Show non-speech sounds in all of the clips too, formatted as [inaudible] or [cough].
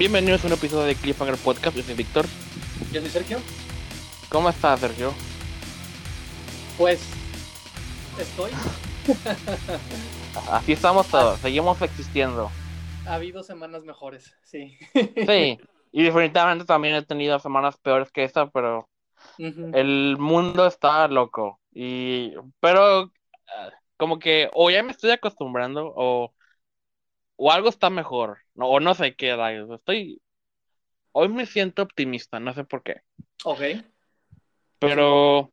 Bienvenidos a un episodio de Cliffhanger Podcast. Yo soy Víctor. Yo soy Sergio. ¿Cómo estás, Sergio? Pues estoy. Así estamos todos, seguimos existiendo. Ha habido semanas mejores, sí. Sí, y definitivamente también he tenido semanas peores que esta, pero el mundo está loco. Y, pero ah, como que o ya me estoy acostumbrando o, o algo está mejor, no, o no sé qué rayos. Estoy, hoy me siento optimista, no sé por qué. Ok. Pero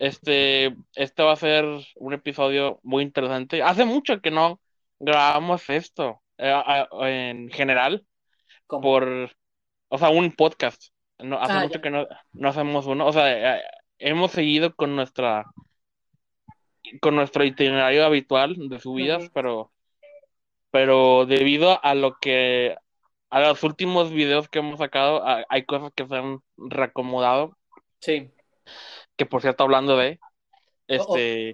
este, este va a ser un episodio muy interesante. Hace mucho que no grabamos esto, eh, en general, ¿Cómo? por, o sea, un podcast. No, hace Ah, mucho ya. que no, no hacemos uno. O sea, eh, hemos seguido con nuestra, con nuestro itinerario habitual de subidas, pero, pero debido a lo que, a los últimos videos que hemos sacado, a- hay cosas que se han reacomodado. Sí. Que por cierto, hablando de, Oh, oh. este,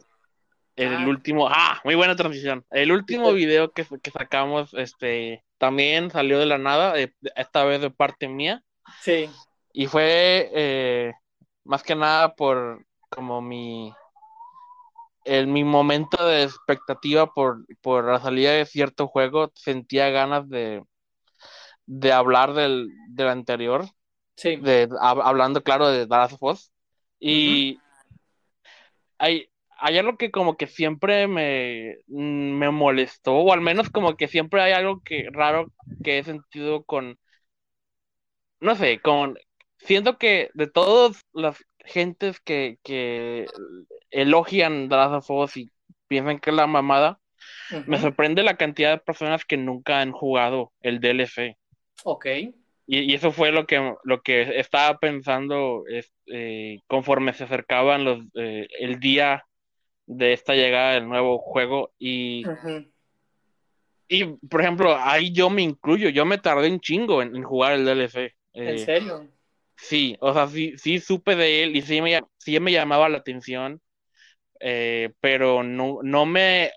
el Ah. último, ah, muy buena transición. El último video que, que sacamos, este, también salió de la nada, eh, esta vez de parte mía, Sí. y fue eh, más que nada por como mi, el, mi momento de expectativa por, por la salida de cierto juego, sentía ganas de, de hablar del, del anterior, Sí. de, hab- hablando claro de Last of Us. Y hay, hay algo que como que siempre me, mm, me molestó, o al menos como que siempre hay algo que raro que he sentido con, no sé, con, siento que de todas las gentes que, que elogian Last of Us y piensan que es la mamada, me sorprende la cantidad de personas que nunca han jugado el DLC. Ok. Y, y eso fue lo que, lo que estaba pensando es, eh, conforme se acercaban los, eh, el día de esta llegada del nuevo juego. Y, y, por ejemplo, ahí yo me incluyo, yo me tardé un chingo en, en jugar el DLC. ¿En Eh, serio? sí, o sea, sí, sí supe de él y sí me, sí me llamaba la atención, eh, pero no, no me...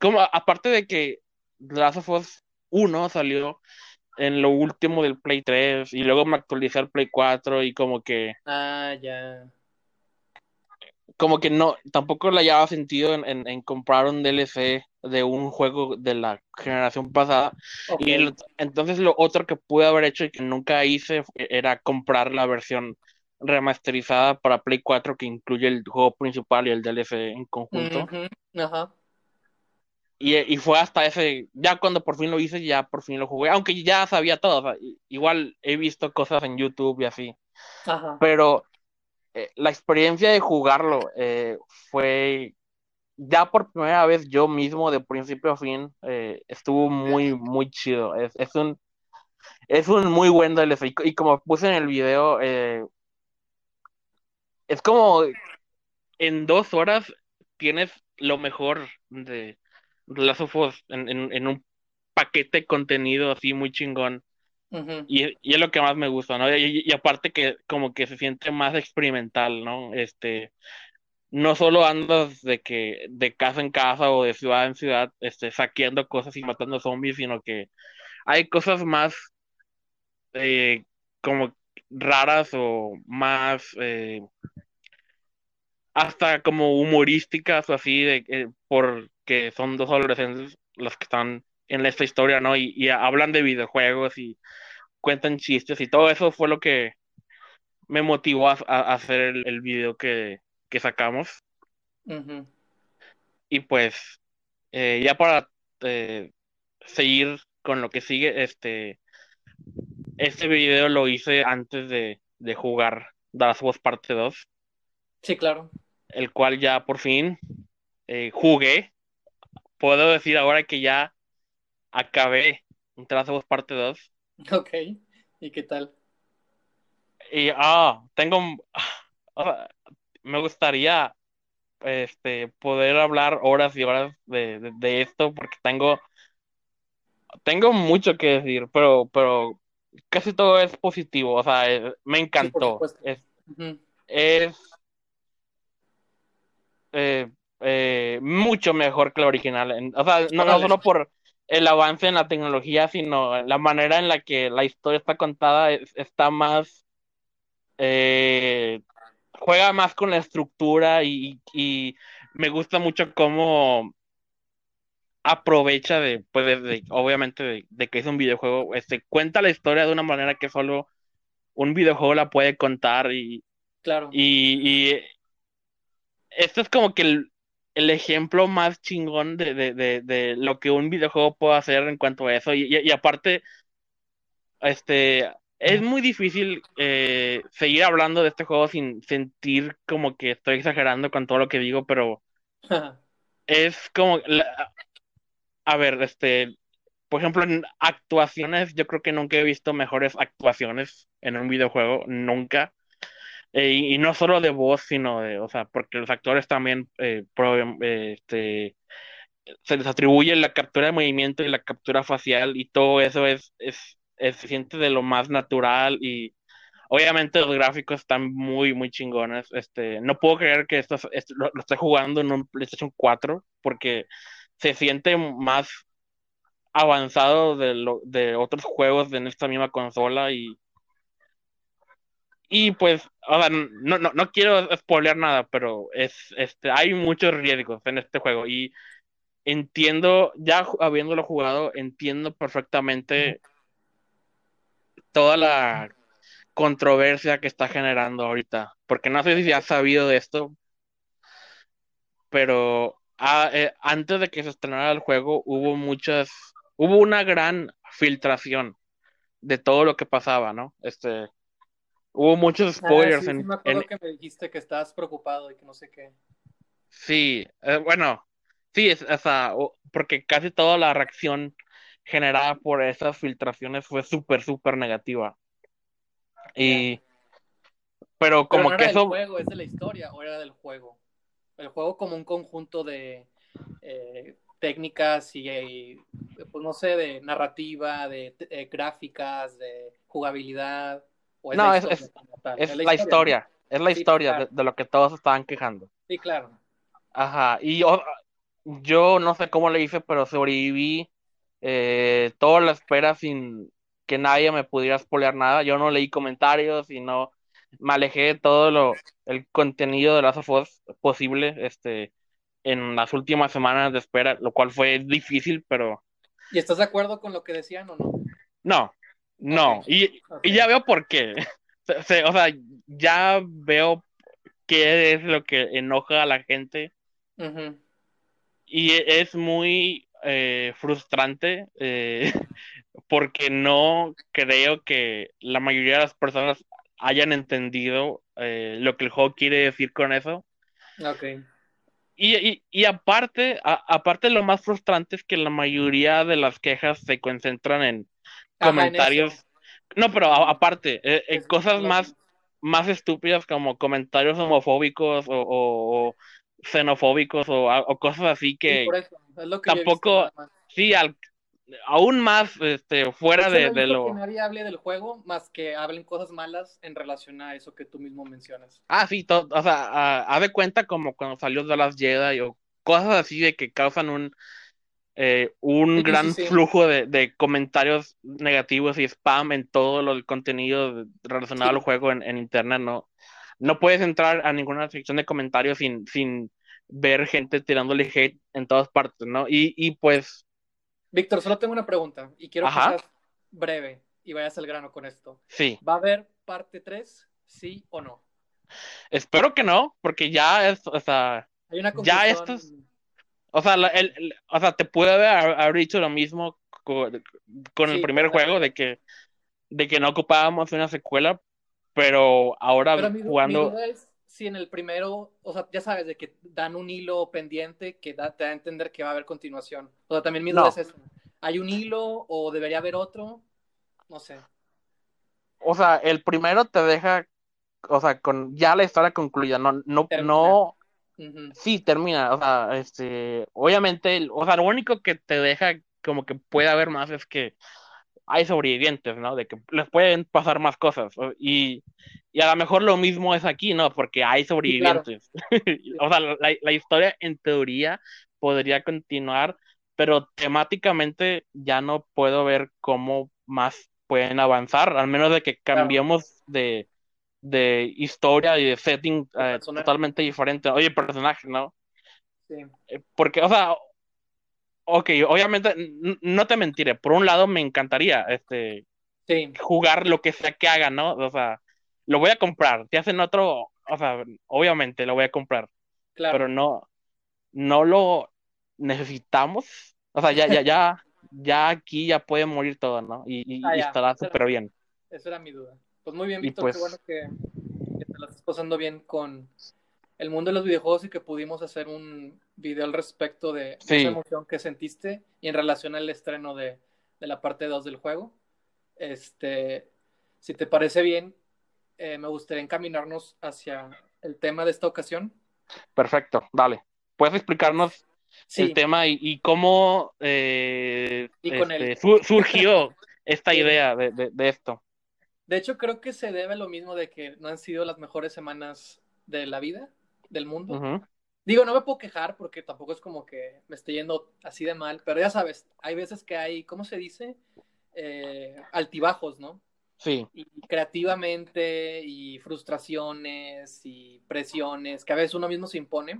Como, aparte de que The Last of Us 1 salió en lo último del Play 3 y luego me actualicé al Play 4 y como que Ah, ya. como que no tampoco le hallaba sentido en, en- en comprar un DLC de un juego de la generación pasada y el- entonces lo otro que pude haber hecho y que nunca hice era comprar la versión remasterizada para Play 4 que incluye el juego principal y el DLC en conjunto. Ajá. y, y fue hasta ese ya cuando por fin lo hice ya por fin lo jugué aunque ya sabía todo o sea, i- igual he visto cosas en YouTube y así Ajá. pero eh, la experiencia de jugarlo eh, fue ya por primera vez yo mismo de principio a fin eh, estuvo muy muy chido es, es un es un muy buen DLC y, y como puse en el video eh, es como en dos horas tienes lo mejor de, Last of Us en, en, en un paquete de contenido así muy chingón y, y es lo que más me gusta, ¿no? Y, y aparte que como que se siente más experimental, ¿no? Este, no solo andas de que de casa en casa o de ciudad en ciudad, este, saqueando cosas y matando zombies, sino que hay cosas más eh, como raras o más eh, hasta como humorísticas o así, de, eh, porque son dos adolescentes los que están en esta historia, ¿no? Y, y hablan de videojuegos y cuentan chistes y todo eso fue lo que me motivó a, a hacer el, el video que, que sacamos. Y pues, eh, ya para eh, seguir con lo que sigue, este, este video lo hice antes de, de jugar of Us Parte 2, Sí, claro. El cual ya por fin eh, jugué. Puedo decir ahora que ya acabé of Us Parte 2. Ok. ¿Y qué tal? Y ah, tengo, me gustaría este poder hablar horas y horas de, de, de esto porque tengo tengo mucho que decir, pero pero casi todo es positivo, o sea, eh, me encantó. es eh, eh, mucho mejor que la original. O sea, no, solo por el avance en la tecnología, sino la manera en la que la historia está contada está más, eh, juega más con la estructura y, me gusta mucho cómo aprovecha de, pues, obviamente, de, que es un videojuego, este, cuenta la historia de una manera que solo un videojuego la puede contar y, claro. y esto es como que el, el ejemplo más chingón de, de, de, lo que un videojuego puede hacer en cuanto a eso. Y, y, aparte, este, es muy difícil eh, seguir hablando de este juego sin sentir como que estoy exagerando con todo lo que digo, pero [laughs] es como, a ver, este, por ejemplo, en actuaciones, yo creo que nunca he visto mejores actuaciones en un videojuego, nunca. Eh, y, no solo de voz, sino de, o sea, porque los actores también eh, este, se les atribuye la captura de movimiento y la captura facial y todo eso es, es, se siente de lo más natural y obviamente los gráficos están muy, muy chingones. Este, no puedo creer que esto, lo, esté jugando en un PlayStation 4 porque se siente más avanzado de, lo, de otros juegos en esta misma consola y y pues, o sea, no, no, no quiero spoilear nada, pero es, este, hay muchos riesgos en este juego y entiendo, ya habiéndolo jugado, entiendo perfectamente toda la controversia que está generando ahorita, porque no sé si has sabido de esto, pero ah, eh, antes de que se estrenara el juego hubo muchas, hubo una gran filtración de todo lo que pasaba, ¿no? Este, Hubo muchos ah, spoilers. en, me acuerdo que me dijiste que estabas preocupado y que no sé qué. Sí, eh, bueno, sí, es, o sea, porque casi toda la reacción generada por esas filtraciones fue súper, súper negativa. Y. Pero como no que era eso. Del juego, ¿Es de la historia o era del juego? El juego como un conjunto de eh, técnicas y, pues no sé, de narrativa, de eh, gráficas, de jugabilidad no, es, es, la historia, es la historia de, lo que todos estaban quejando. Sí, claro. Ajá, y yo, no sé cómo le hice, pero sobreviví eh, toda la espera sin que nadie me pudiera spoilear nada. Yo no leí comentarios y no me alejé de todo lo, el contenido de las of posible este, en las últimas semanas de espera, lo cual fue difícil, pero... ¿Y estás de acuerdo con lo que decían o no? No, no, y, ya veo por qué. [laughs] o sea, ya veo qué es lo que enoja a la gente. Y es muy eh, frustrante eh, [laughs] porque no creo que la mayoría de las personas hayan entendido eh, lo que el juego quiere decir con eso. Y, y, aparte, aparte lo más frustrante es que la mayoría de las quejas se concentran en comentarios. no, pero aparte, eh, eh, cosas más, más estúpidas como comentarios homofóbicos o, xenofóbicos o, cosas así que, tampoco, sí, aún más este, fuera de, lo... Que nadie hable del juego más que hablen cosas malas en relación a eso que tú mismo mencionas. Ah, sí, o sea, haz de cuenta como cuando salió de las Jedi o cosas así de que causan un eh, un gran flujo de, comentarios negativos y spam en todo lo, el contenido relacionado al juego en, internet, ¿no? No puedes entrar a ninguna sección de comentarios sin, sin ver gente tirándole hate en todas partes, ¿no? Y, pues... Víctor, solo tengo una pregunta y quiero que seas breve y vayas al grano con esto. Sí. ¿Va a haber parte 3, sí o no? Espero que no, porque ya es, o sea, Hay una ya estos o sea, el, o sea, te puede haber, dicho lo mismo con, el primer juego de que, de que no ocupábamos una secuela, pero ahora jugando. si en el primero, o sea, ya sabes, de que dan un hilo pendiente que da, te da a entender que va a haber continuación. O sea, también mi duda es eso. ¿Hay un hilo o debería haber otro? No sé. O sea, el primero te deja, o sea, con ya la historia concluida, no, no, no, Sí, termina, o sea, este, obviamente, o sea, lo único que te deja como que puede haber más es que hay sobrevivientes, ¿no? De que les pueden pasar más cosas. Y, y a lo mejor lo mismo es aquí, ¿no? Porque hay sobrevivientes. [laughs] o sea, la, la, historia en teoría podría continuar pero temáticamente ya no puedo ver cómo más pueden avanzar, al menos de que cambiemos de, de historia y de setting eh, totalmente diferente. Oye, personaje, ¿no? Sí. Eh, porque, o sea, ok, obviamente, no te mentiré, por un lado me encantaría este, sí. jugar lo que sea que haga, ¿no? O sea, lo voy a comprar, si hacen otro, o sea, obviamente lo voy a comprar, claro. pero no, no lo necesitamos, o sea, ya, ya, ya, [laughs] ya aquí ya puede morir todo, ¿no? Y, y, Ah, ya. estará súper bien. Esa era mi duda. Pues muy bien, Víctor, pues- qué bueno que, que te la estás pasando bien con el mundo de los videojuegos y que pudimos hacer un video al respecto de, Sí. esa emoción que sentiste y en relación al estreno de, de la parte 2 del juego. Este, si te parece bien, eh, me gustaría encaminarnos hacia el tema de esta ocasión. Perfecto, dale. ¿Puedes explicarnos Sí, el tema y, y cómo eh, Y este, surgió [laughs] esta idea de, de- de esto? De hecho creo que se debe a lo mismo de que no han sido las mejores semanas de la vida, del mundo. Digo, no me puedo quejar porque tampoco es como que me esté yendo así de mal, pero ya sabes, hay veces que hay, ¿cómo se dice? Eh, altibajos, ¿no? Sí, Y creativamente y frustraciones y presiones que a veces uno mismo se impone,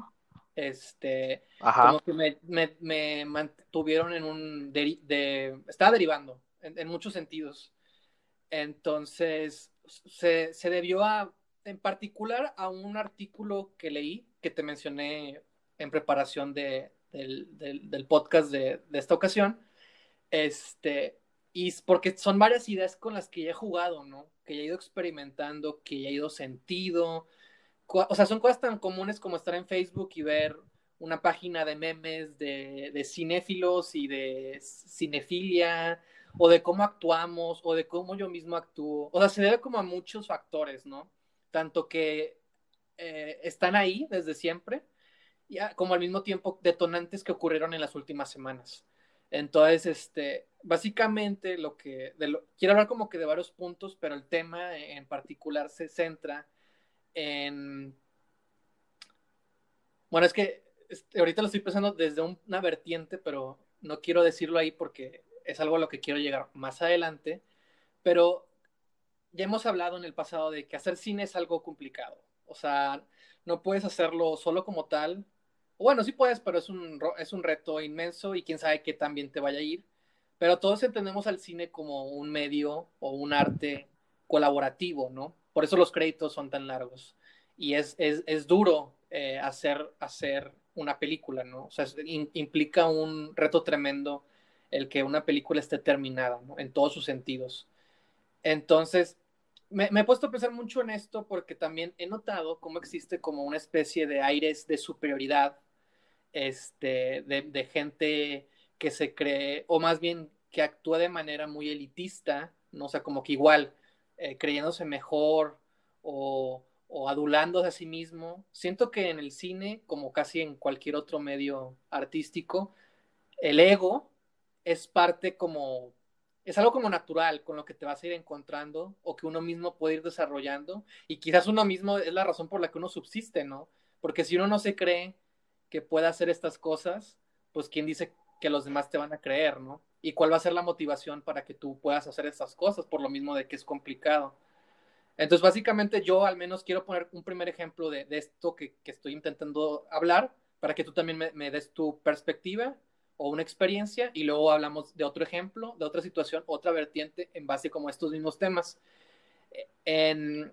este, ajá, como que me, me- me mantuvieron en un, deri- de, estaba derivando en, en muchos sentidos. Entonces, se, se debió a, en particular, a un artículo que leí, que te mencioné en preparación de, del, podcast de, de esta ocasión, este, y porque son varias ideas con las que ya he jugado, ¿no? Que ya he ido experimentando, que ya he ido sentido. O sea, son cosas tan comunes como estar en Facebook y ver una página de memes de, de cinéfilos y de cinefilia, o de cómo actuamos, o de cómo yo mismo actúo. O sea, se debe como a muchos factores, ¿no? Tanto que eh, están ahí desde siempre, y como al mismo tiempo detonantes que ocurrieron en las últimas semanas. Entonces, este, básicamente lo que, quiero hablar como que de varios puntos, pero el tema en particular se centra en, bueno, es que este, ahorita lo estoy pensando desde un- una vertiente, pero no quiero decirlo ahí porque es algo a lo que quiero llegar más adelante, pero ya hemos hablado en el pasado de que hacer cine es algo complicado, o sea, no puedes hacerlo solo como tal, bueno, sí puedes, pero es un, es un reto inmenso y quién sabe qué también te vaya a ir. Pero todos entendemos al cine como un medio o un arte colaborativo, ¿no? Por eso los créditos son tan largos. Y es, es, es duro eh, hacer, hacer una película, ¿no? O sea, implica un reto tremendo el que una película esté terminada. En todos sus sentidos. Entonces, me, he puesto a pensar mucho en esto porque también he notado cómo existe como una especie de aires de superioridad este, de, de gente que se cree, o más bien que actúa de manera muy elitista, ¿no? O sea, como que igual, eh, creyéndose mejor o, o adulándose a sí mismo. Siento que en el cine, como casi en cualquier otro medio artístico, el ego es parte como, es algo como natural con lo que te vas a ir encontrando o que uno mismo puede ir desarrollando y quizás uno mismo es la razón por la que uno subsiste, ¿no? Porque si uno no se cree que pueda hacer estas cosas, pues quién dice que los demás te van a creer, ¿no? Y cuál va a ser la motivación para que tú puedas hacer estas cosas, por lo mismo de que es complicado. Entonces, básicamente yo al menos quiero poner un primer ejemplo de, esto que, que, estoy intentando hablar, para que tú también me, des tu perspectiva o una experiencia, y luego hablamos de otro ejemplo, de otra situación, otra vertiente, en base como a estos mismos temas. El,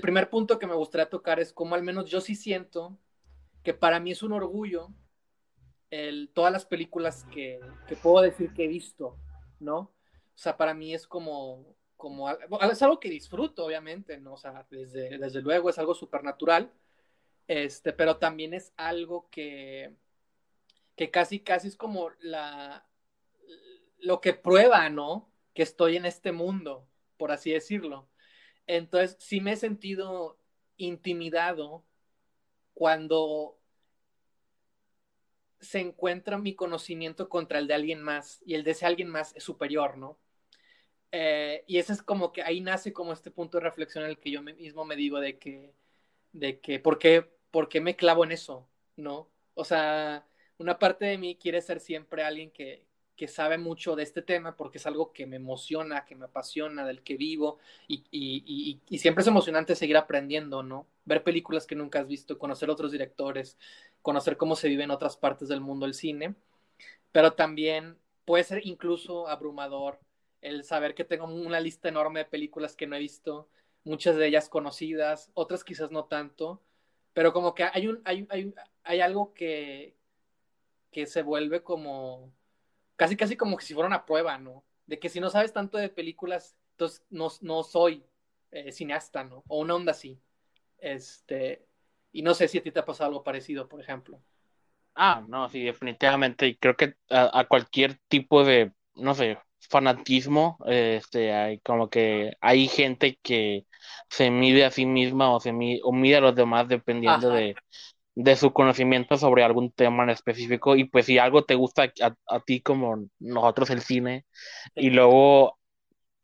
primer punto que me gustaría tocar es cómo al menos yo sí siento que para mí es un orgullo el, todas las películas que, que, puedo decir que he visto, ¿no? O sea, para mí es como, como es algo que disfruto, obviamente, ¿no? O sea, desde, desde luego es algo supernatural, este, pero también es algo que, que casi, casi es como la, lo que prueba, ¿no? Que estoy en este mundo, por así decirlo. Entonces, sí me he sentido intimidado cuando se encuentra mi conocimiento contra el de alguien más y el de ese alguien más es superior, ¿no? Eh, y ese es como que ahí nace como este punto de reflexión en el que yo mismo me digo de que, de que, ¿por qué, ¿por qué me clavo en eso? ¿No? O sea, una parte de mí quiere ser siempre alguien que, que sabe mucho de este tema porque es algo que me emociona, que me apasiona, del que vivo y, y, y, siempre es emocionante seguir aprendiendo, ¿no? Ver películas que nunca has visto, conocer otros directores, conocer cómo se vive en otras partes del mundo el cine, pero también puede ser incluso abrumador el saber que tengo una lista enorme de películas que no he visto, muchas de ellas conocidas, otras quizás no tanto, pero como que hay, un, hay, hay, hay algo que, que se vuelve como, casi casi como que si fuera una prueba, ¿no? De que si no sabes tanto de películas, entonces no, no soy eh, cineasta, ¿no? O una onda así. Este, y no sé si a ti te ha pasado algo parecido, por ejemplo. Ah, no, sí, definitivamente. Y creo que a, cualquier tipo de, no sé, fanatismo, este, hay como que hay gente que se mide a sí misma o se mide, o mide a los demás dependiendo de, de su conocimiento sobre algún tema en específico. Y pues si algo te gusta a, ti como nosotros el cine, y luego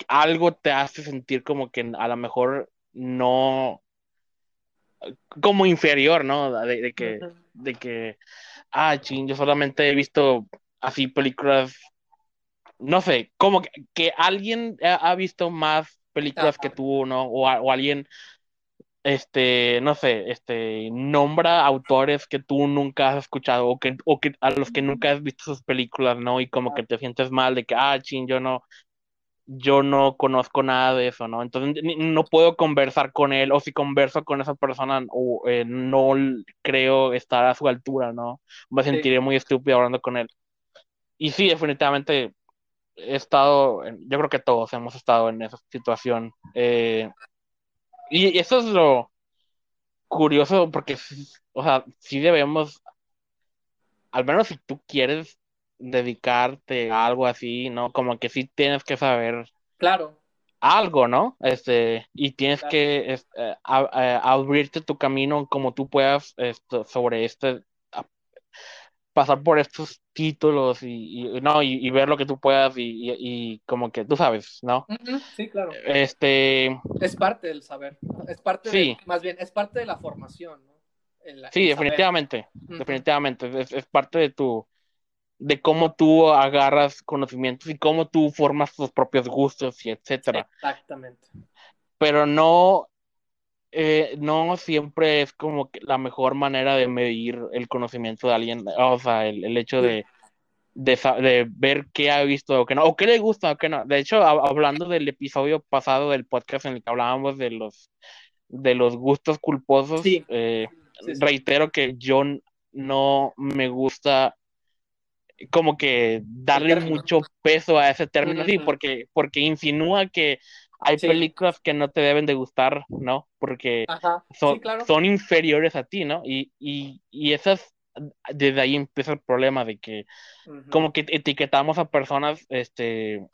algo te hace sentir como que a lo mejor no como inferior, ¿no? De, que, de que, ah, ching, yo solamente he visto así películas, no sé, como que, alguien ha, visto más películas que tú, ¿no? O, o alguien este, no sé, este, nombra autores que tú nunca has escuchado o que, o que a los que nunca has visto sus películas, ¿no? Y como que te sientes mal de que, ah, ching, yo no, yo no conozco nada de eso, ¿no? Entonces no puedo conversar con él, o si converso con esa persona, o, eh, no creo estar a su altura, ¿no? Me sentiré muy estúpido hablando con él. Y sí, definitivamente he estado, yo creo que todos hemos estado en esa situación. Eh, y eso es lo curioso, porque, o sea, sí debemos, al menos si tú quieres dedicarte a algo así, ¿no? Como que sí tienes que saber. Claro. Algo, ¿no? Este, y tienes que este, abrirte tu camino como tú puedas esto, sobre este, pasar por estos títulos y, no y, ver lo que tú puedas y, como que tú sabes, ¿no? Sí, claro. Este es parte del saber, es parte sí. más bien es parte de la formación, ¿no? sí, definitivamente, definitivamente es, es, parte de tu de cómo tú agarras conocimientos y cómo tú formas tus propios gustos y etcétera. Exactamente. Pero no eh, no siempre es como que la mejor manera de medir el conocimiento de alguien, o sea, el, hecho de, de, ver qué ha visto o qué no, o qué le gusta o qué no. De hecho, hablando del episodio pasado del podcast en el que hablábamos de los, de los gustos culposos, eh, reitero que yo no me gusta como que darle mucho peso a ese término, sí, porque, porque insinúa que hay películas que no te deben de gustar, ¿no? Porque son, son inferiores a ti, ¿no? Y, y, y esas, desde ahí empieza el problema de que como que etiquetamos a personas, este,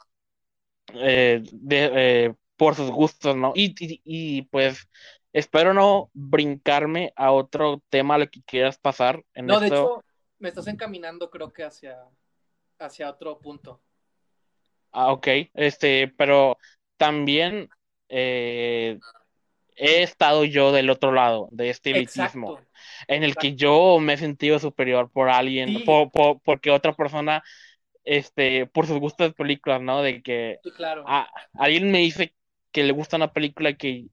eh, eh, por sus gustos, ¿no? Y, y, pues espero no brincarme a otro tema a lo que quieras pasar. En no, de hecho, me estás encaminando creo que hacia, hacia otro punto. Ah, ok, este, pero también eh, he estado yo del otro lado de este elitismo, en el que yo me he sentido superior por alguien, por, porque otra persona, este, por sus gustos de películas, ¿no? De que alguien me dice que le gusta una película que,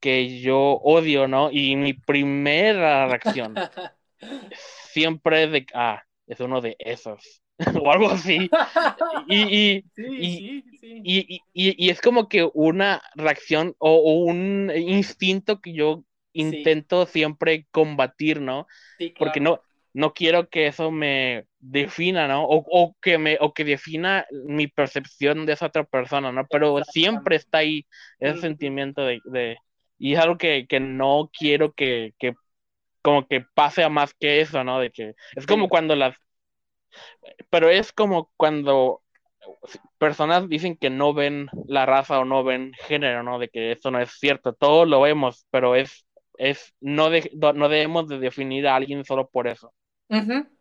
que yo odio, ¿no? Y mi primera reacción [laughs] siempre es de, ah, es uno de esos. [laughs] o algo así. [laughs] Y, y, es como que una reacción o, un instinto que yo intento siempre combatir, ¿no? Porque no, no quiero que eso me defina, ¿no? O, que me, o que defina mi percepción de esa otra persona, ¿no? Pero siempre está ahí ese sentimiento de, y es algo que, no quiero que, que como que pase a más que eso, ¿no? De que es como cuando las pero es como cuando personas dicen que no ven la raza o no ven género, ¿no? De que eso no es cierto. Todos lo vemos, pero es, es no, no debemos de definir a alguien solo por eso.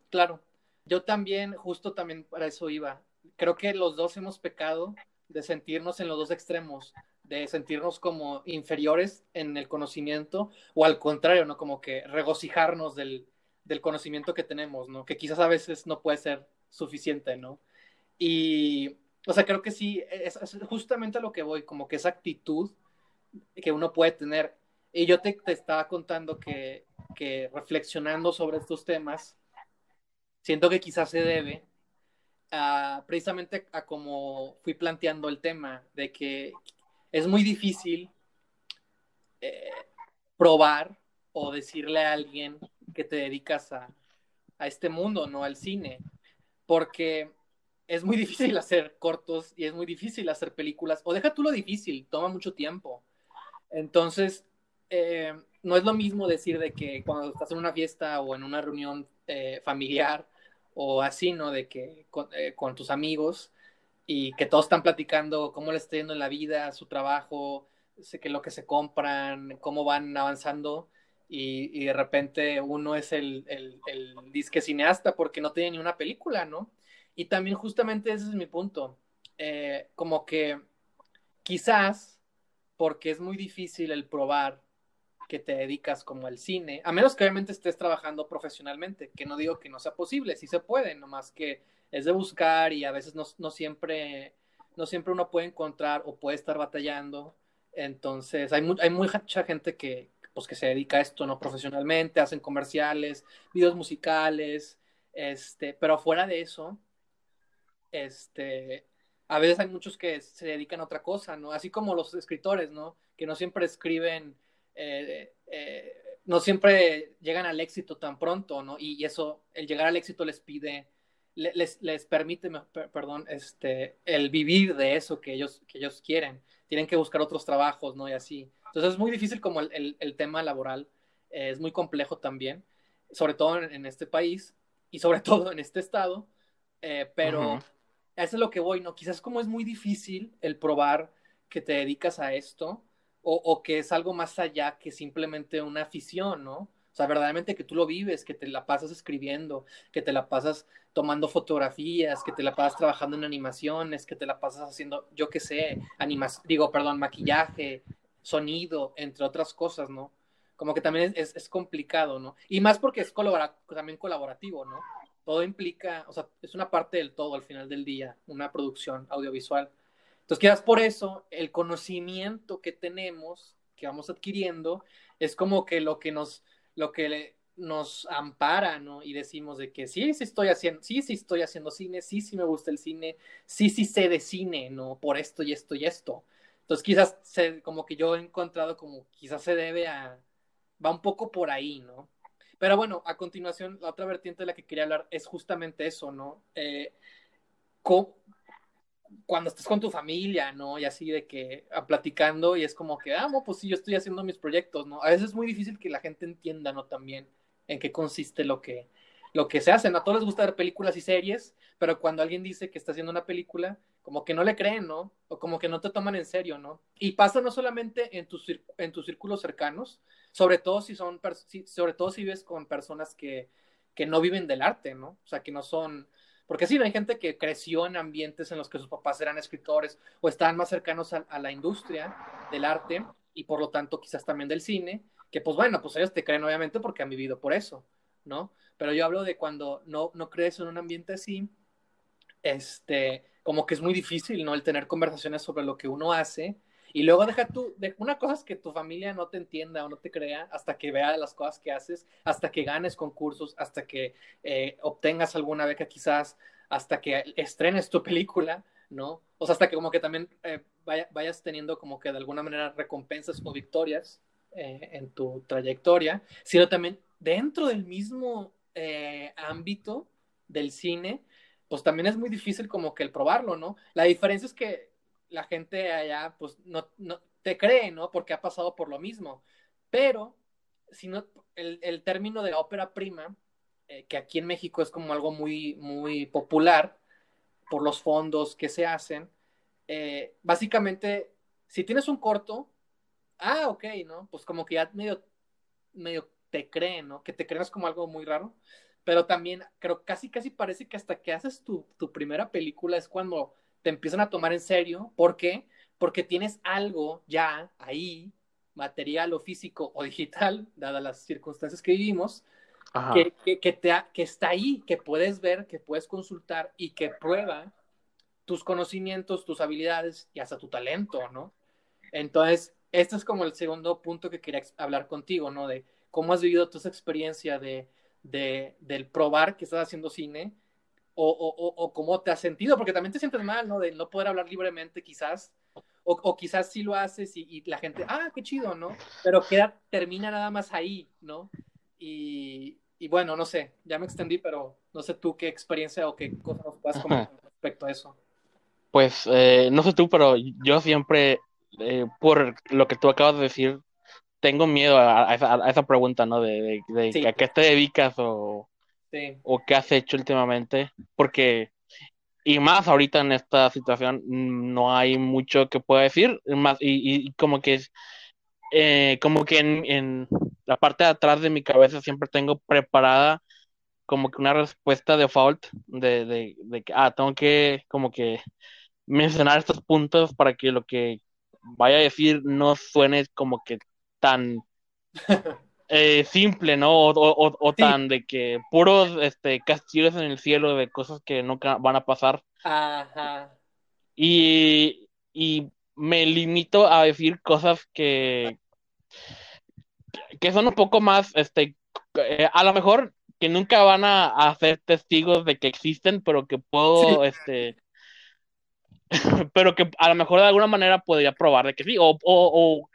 claro. Yo también, justo también para eso iba. Creo que los dos hemos pecado de sentirnos en los dos extremos, de sentirnos como inferiores en el conocimiento o al contrario, ¿no? Como que regocijarnos del, del conocimiento que tenemos, ¿no? Que quizás a veces no puede ser suficiente, ¿no? Y, o sea, creo que sí, es, justamente a lo que voy, como que esa actitud que uno puede tener. Y yo te, estaba contando que, que, reflexionando sobre estos temas, siento que quizás se debe precisamente a como fui planteando el tema, de que es muy difícil eh, probar o decirle a alguien que te dedicas a, a este mundo, no al cine, porque es muy [laughs] difícil hacer cortos y es muy difícil hacer películas, o deja tú lo difícil, toma mucho tiempo. Entonces, eh, no es lo mismo decir de que cuando estás en una fiesta o en una reunión eh, familiar o así, ¿no? De que eh, con, tus amigos y que todos están platicando cómo les está yendo en la vida, su trabajo, sé que lo que se compran, cómo van avanzando y, de repente uno es el, el, el, disque cineasta porque no tiene ni una película, ¿no? Y también justamente ese es mi punto, eh, como que quizás porque es muy difícil el probar que te dedicas como al cine, a menos que obviamente estés trabajando profesionalmente, que no digo que no sea posible, sí se puede, nomás que es de buscar y a veces no, siempre no siempre uno puede encontrar o puede estar batallando. Entonces, hay, hay mucha gente que, pues, que se dedica a esto, ¿no? Profesionalmente, hacen comerciales, videos musicales, este, pero fuera de eso, este, a veces hay muchos que se dedican a otra cosa, ¿no? Así como los escritores, ¿no? Que no siempre escriben, eh, eh, no siempre llegan al éxito tan pronto, ¿no? Y, eso, el llegar al éxito les pide, les, les permite, perdón, este, el vivir de eso que ellos, que ellos quieren. Tienen que buscar otros trabajos, ¿no? Y así. Entonces es muy difícil como el, el, tema laboral, eh, es muy complejo también, sobre todo en, este país y sobre [laughs] todo en este estado, pero eso es lo que voy, ¿no? Quizás como es muy difícil el probar que te dedicas a esto o, o, que es algo más allá que simplemente una afición, ¿no? O sea, verdaderamente que tú lo vives, que te la pasas escribiendo, que te la pasas tomando fotografías, que te la pasas trabajando en animaciones, que te la pasas haciendo, yo qué sé, animas, digo, perdón, maquillaje, sonido, entre otras cosas, ¿no? Como que también es, complicado, ¿no? Y más porque es colabora también colaborativo, ¿no? todo implica, o sea, es una parte del todo al final del día, una producción audiovisual. Entonces, quizás por eso el conocimiento que tenemos, que vamos adquiriendo, es como que lo que nos, lo que nos ampara, ¿no? Y decimos de que sí, sí estoy haciendo, sí, sí estoy haciendo cine, sí, sí me gusta el cine, sí, sí sé de cine, ¿no? Por esto y esto y esto. Entonces, quizás como que yo he encontrado como quizás se debe a, va un poco por ahí, ¿no? Pero bueno, a continuación, la otra vertiente de la que quería hablar es justamente eso, ¿no? Eh, cuando estás con tu familia, ¿no? Y así de que ah, platicando y es como que, ah, pues sí, yo estoy haciendo mis proyectos, ¿no? A veces es muy difícil que la gente entienda, ¿no? También en qué consiste lo que, lo que se hace, ¿no? A todos les gusta ver películas y series, pero cuando alguien dice que está haciendo una película, como que no le creen, ¿no? O como que no te toman en serio, ¿no? Y pasa no solamente en tus, en tus círculos cercanos, sobre todo si son, sobre todo si vives con personas que, que no viven del arte, ¿no? O sea, que no son, porque sí, hay gente que creció en ambientes en los que sus papás eran escritores o estaban más cercanos a, la industria del arte y por lo tanto quizás también del cine, que pues bueno, pues ellos te creen obviamente porque han vivido por eso, ¿no? Pero yo hablo de cuando no, no crees en un ambiente así, este, como que es muy difícil, ¿no? El tener conversaciones sobre lo que uno hace y luego deja tú, de, una cosa es que tu familia no te entienda o no te crea hasta que vea las cosas que haces, hasta que ganes concursos, hasta que eh, obtengas alguna beca quizás, hasta que estrenes tu película, ¿no? O sea, hasta que como que también eh, vayas teniendo como que de alguna manera recompensas o victorias eh, en tu trayectoria, sino también dentro del mismo ámbito del cine, pues también es muy difícil como que el probarlo, ¿no? La diferencia es que la gente allá pues no, no te cree, ¿no? Porque ha pasado por lo mismo. Pero, si no, el, término de ópera prima, eh, que aquí en México es como algo muy, muy popular por los fondos que se hacen, eh, básicamente, si tienes un corto, ah, ok, ¿no? Pues como que ya medio, medio te creen, ¿no? Que te creas como algo muy raro. Pero también creo casi, casi parece que hasta que haces tu, tu primera película es cuando te empiezan a tomar en serio. ¿Por qué? Porque tienes algo ya ahí, material o físico o digital, dadas las circunstancias que vivimos, que, que, que, te que está ahí, que puedes ver, que puedes consultar y que prueba tus conocimientos, tus habilidades y hasta tu talento, ¿no? Entonces, este es como el segundo punto que quería hablar contigo, ¿no? De cómo has vivido tu experiencia de, de, del probar que estás haciendo cine o, o, o, cómo te has sentido, porque también te sientes mal, ¿no? De no poder hablar libremente quizás, o, o quizás sí lo haces y, y, la gente, ah, qué chido, ¿no? Pero queda, termina nada más ahí, ¿no? Y, y, bueno, no sé, ya me extendí, pero no sé tú qué experiencia o qué cosas nos puedas comentar respecto a eso. Pues eh, no sé tú, pero yo siempre, eh, por lo que tú acabas de decir, tengo miedo a, a, esa, a esa, pregunta, ¿no? De, de, de sí. a qué te dedicas o, sí. o qué has hecho últimamente, porque y más ahorita en esta situación no hay mucho que pueda decir más y, y como que eh, como que en, en, la parte de atrás de mi cabeza siempre tengo preparada como que una respuesta de default de, de, de que ah tengo que como que mencionar estos puntos para que lo que vaya a decir no suene como que tan eh, simple, ¿no? O, o, o sí. tan de que puros este, castillos en el cielo de cosas que nunca van a pasar. Ajá. Y, y me limito a decir cosas que, que son un poco más, este, eh, a lo mejor que nunca van a, a, ser testigos de que existen, pero que puedo, sí. este, [laughs] pero que a lo mejor de alguna manera podría probar de que sí, o, o, o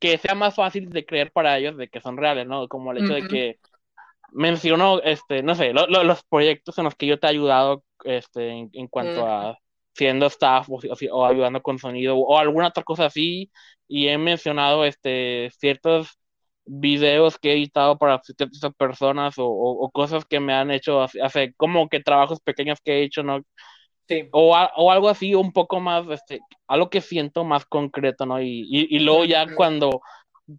que sea más fácil de creer para ellos de que son reales, ¿no? Como el hecho uh -huh. de que menciono, este, no sé, lo, lo, los proyectos en los que yo te he ayudado, este, en, en cuanto uh -huh. a siendo staff o, o, ayudando con sonido o alguna otra cosa así, y he mencionado, este, ciertos videos que he editado para ciertas personas o, o, o cosas que me han hecho hace como que trabajos pequeños que he hecho, ¿no? Sí. O, o, algo así, un poco más, este, algo que siento más concreto, ¿no? Y, y, y luego ya cuando,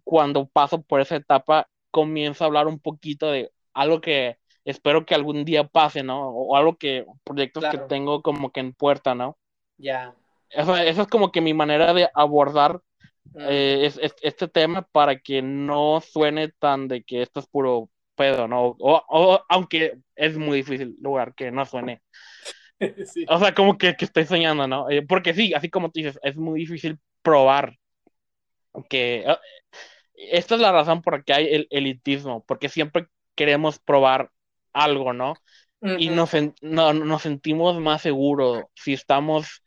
cuando paso por esa etapa, comienzo a hablar un poquito de algo que espero que algún día pase, ¿no? O algo que, proyectos claro. que tengo como que en puerta, ¿no? Ya. Yeah. Eso, eso, es como que mi manera de abordar mm. eh, es, es, este tema para que no suene tan de que esto es puro pedo, ¿no? O, o aunque es muy difícil lograr que no suene [laughs] sí. O sea, como que, que estoy soñando, ¿no? Eh, porque sí, así como tú dices, es muy difícil probar que... Uh, esta es la razón por la que hay el elitismo, porque siempre queremos probar algo, ¿no? Uh -huh. Y nos, no, nos sentimos más seguros si estamos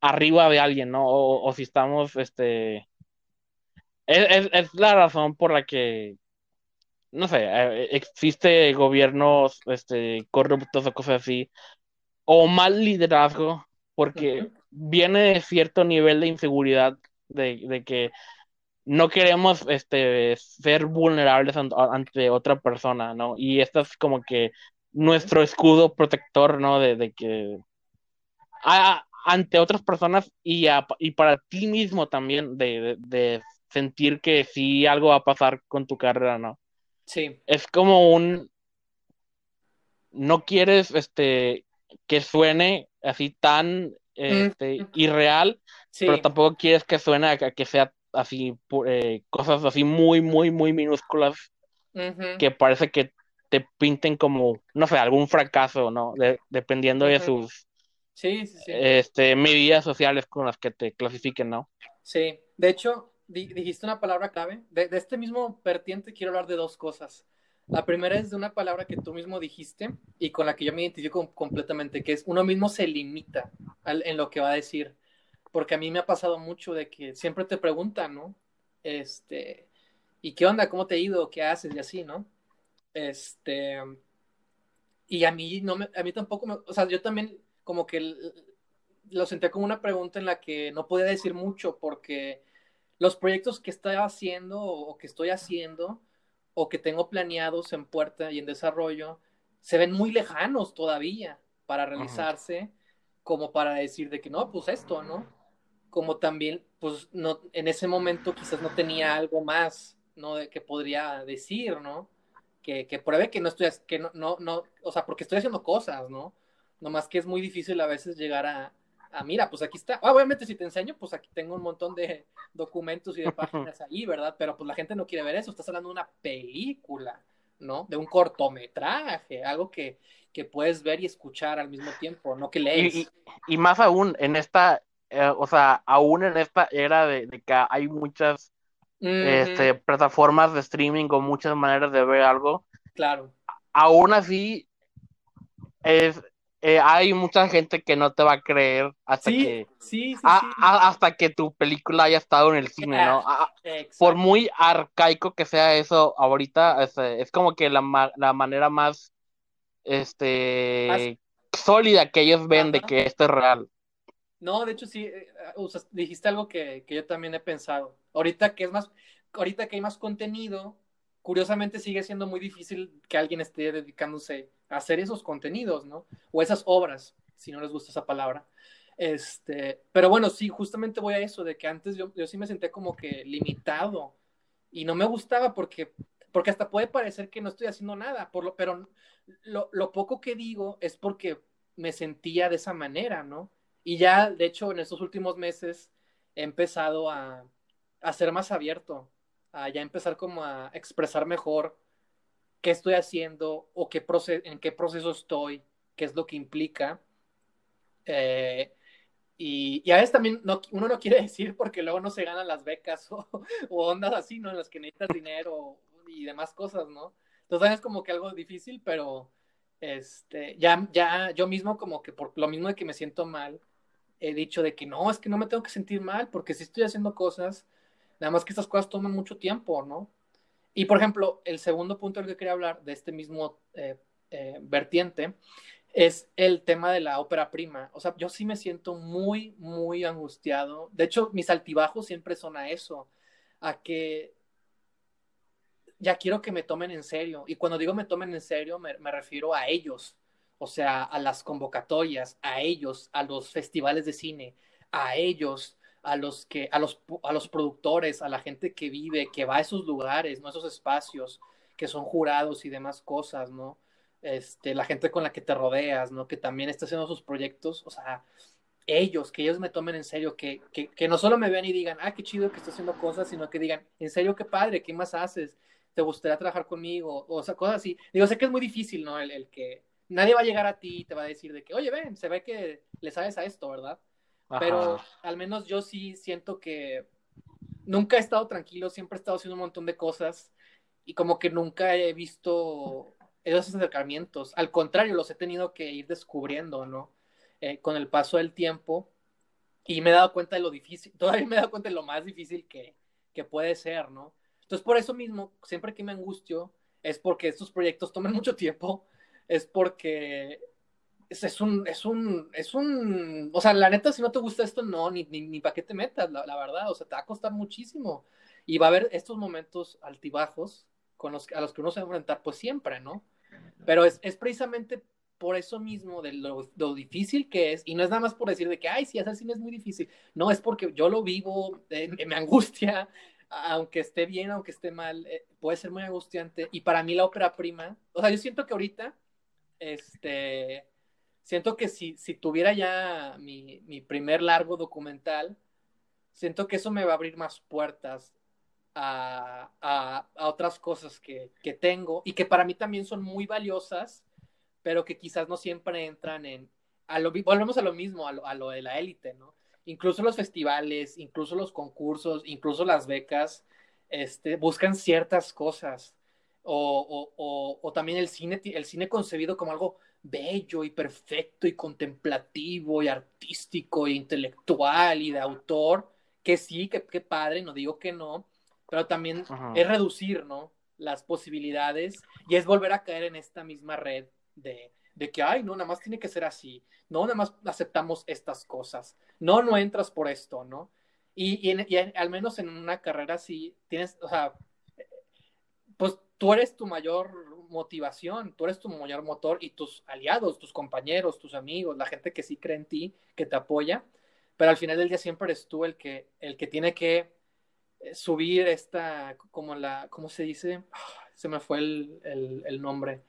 arriba de alguien, ¿no? O, o si estamos, este... Es, es, es, la razón por la que, no sé, eh, existe gobiernos este, corruptos o cosas así, o mal liderazgo, porque uh -huh. viene de cierto nivel de inseguridad, de, de, que no queremos este, ser vulnerables ante otra persona, ¿no? Y esto es como que nuestro escudo protector, ¿no? De, de que a, ante otras personas y, a, y para ti mismo también, de, de, sentir que si algo va a pasar con tu carrera, ¿no? Sí. Es como un... No quieres, este, que suene así tan este, mm. irreal, sí. pero tampoco quieres que suene a que sea así, eh, cosas así muy, muy, muy minúsculas uh -huh. que parece que te pinten como, no sé, algún fracaso, ¿no? De, dependiendo uh -huh. de sus sí, sí, sí. Este, medidas sociales con las que te clasifiquen, ¿no? Sí, de hecho, di dijiste una palabra clave. De, de este mismo vertiente quiero hablar de dos cosas. La primera es de una palabra que tú mismo dijiste y con la que yo me identifico completamente, que es uno mismo se limita en lo que va a decir. Porque a mí me ha pasado mucho de que siempre te preguntan, ¿no? Este, ¿y qué onda? ¿Cómo te ha ido? ¿Qué haces? Y así, ¿no? Este, y a mí, no me, a mí tampoco, me, o sea, yo también como que lo senté como una pregunta en la que no podía decir mucho porque los proyectos que estoy haciendo o que estoy haciendo o que tengo planeados en puerta y en desarrollo se ven muy lejanos todavía para realizarse, Ajá. como para decir de que no, pues esto, ¿no? Como también, pues no, en ese momento quizás no tenía algo más, ¿no? De que podría decir, ¿no? Que, que pruebe que no estoy, que no, no, no, o sea, porque estoy haciendo cosas, ¿no? Nomás que es muy difícil a veces llegar a, ah, mira, pues aquí está. Ah, obviamente si te enseño, pues aquí tengo un montón de documentos y de [laughs] páginas ahí, ¿verdad? Pero pues la gente no quiere ver eso. Estás hablando de una película, ¿no? De un cortometraje, algo que, que puedes ver y escuchar al mismo tiempo, no que lees. Y, más aún, en esta, eh, o sea, aún en esta era de, que hay muchas este, plataformas de streaming o muchas maneras de ver algo. Claro. Aún así, es, eh, hay mucha gente que no te va a creer hasta que hasta que tu película haya estado en el cine, ¿no? Por muy arcaico que sea eso ahorita, es, como que la, la manera más este sólida que ellos ven de que esto es real. No, de hecho sí, eh, dijiste algo que, que, yo también he pensado. Ahorita que es más, ahorita que hay más contenido, curiosamente sigue siendo muy difícil que alguien esté dedicándose a hacer esos contenidos, ¿no? O esas obras, si no les gusta esa palabra. Este, pero bueno, sí, justamente voy a eso, de que antes yo, sí me senté como que limitado y no me gustaba porque, porque hasta puede parecer que no estoy haciendo nada, por lo, pero lo, poco que digo es porque me sentía de esa manera, ¿no? Y ya, de hecho, en estos últimos meses he empezado a, a ser más abierto, a ya empezar como a expresar mejor qué estoy haciendo o qué en qué proceso estoy, qué es lo que implica. Eh, y, a veces también uno no quiere [laughs] decir porque luego no se ganan las becas o, [laughs] o ondas así, ¿no? En las que necesitas dinero y demás cosas, ¿no? Entonces es como que algo difícil, pero este, ya, ya yo mismo como que por lo mismo de que me siento mal, he dicho de que no, es que no me tengo que sentir mal porque si estoy haciendo cosas, nada más que estas cosas toman mucho tiempo, ¿no? Y por ejemplo, el segundo punto del que quería hablar de este mismo eh, eh, vertiente es el tema de la ópera prima. O sea, yo sí me siento muy, muy angustiado. De hecho, mis altibajos siempre son a eso, a que ya quiero que me tomen en serio. Y cuando digo me tomen en serio, me, refiero a ellos, o sea, a las convocatorias, a ellos, a los festivales de cine, a ellos, a los que, a los, a los productores, a la gente que vive, que va a esos lugares, ¿no? Esos espacios, que son jurados y demás cosas, ¿no? Este, la gente con la que te rodeas, ¿no? Que también está haciendo sus proyectos, o sea, ellos, que ellos me tomen en serio, que, que, que no solo me vean y digan, ah, qué chido que estás haciendo cosas, sino que digan, en serio, qué padre, ¿qué más haces? ¿te gustaría trabajar conmigo? O sea, cosas así. Digo, sé que es muy difícil, ¿no? El, que nadie va a llegar a ti y te va a decir de que, oye, ven, se ve que le sabes a esto, ¿verdad? Pero al menos yo sí siento que nunca he estado tranquilo, siempre he estado haciendo un montón de cosas y como que nunca he visto esos acercamientos. Al contrario, los he tenido que ir descubriendo, ¿no? Eh, con el paso del tiempo y me he dado cuenta de lo difícil, [laughs] todavía me he dado cuenta de lo más difícil que, que puede ser, ¿no? Entonces, por eso mismo, siempre que me angustio, es porque estos proyectos toman [laughs] mucho tiempo, es porque es, un, es un, es un, o sea, la neta, si no te gusta esto, no, ni, ni, ni para qué te metas, la, verdad, o sea, te va a costar muchísimo. Y va a haber estos momentos altibajos con los, a los que uno se va a enfrentar, pues siempre, ¿no? Pero es, es precisamente por eso mismo de lo, lo, difícil que es, y no es nada más por decir de que, ay, sí, hacer cine es muy difícil, no, es porque yo lo vivo, eh, me angustia, aunque esté bien, aunque esté mal, eh, puede ser muy angustiante. Y para mí la ópera prima, o sea, yo siento que ahorita, este, siento que si, si tuviera ya mi, mi primer largo documental, siento que eso me va a abrir más puertas a, a, a otras cosas que, que, tengo y que para mí también son muy valiosas, pero que quizás no siempre entran en, a lo, volvemos a lo mismo, a lo, a lo de la élite, ¿no? incluso los festivales, incluso los concursos, incluso las becas, este, buscan ciertas cosas. O, o, o, también el cine, el cine concebido como algo bello y perfecto y contemplativo y artístico e intelectual y de autor, que sí, que, padre, no digo que no, pero también es reducir, ¿no? Las posibilidades y es volver a caer en esta misma red de, de que, ay, no, nada más tiene que ser así, no, nada más aceptamos estas cosas, no, no entras por esto, ¿no? Y, y, al menos en una carrera así, tienes, o sea, pues tú eres tu mayor motivación, tú eres tu mayor motor y tus aliados, tus compañeros, tus amigos, la gente que sí cree en ti, que te apoya, pero al final del día siempre eres tú el que, el que tiene que eh, subir esta, como la, ¿cómo se dice? Ah, se me fue el, el, el nombre.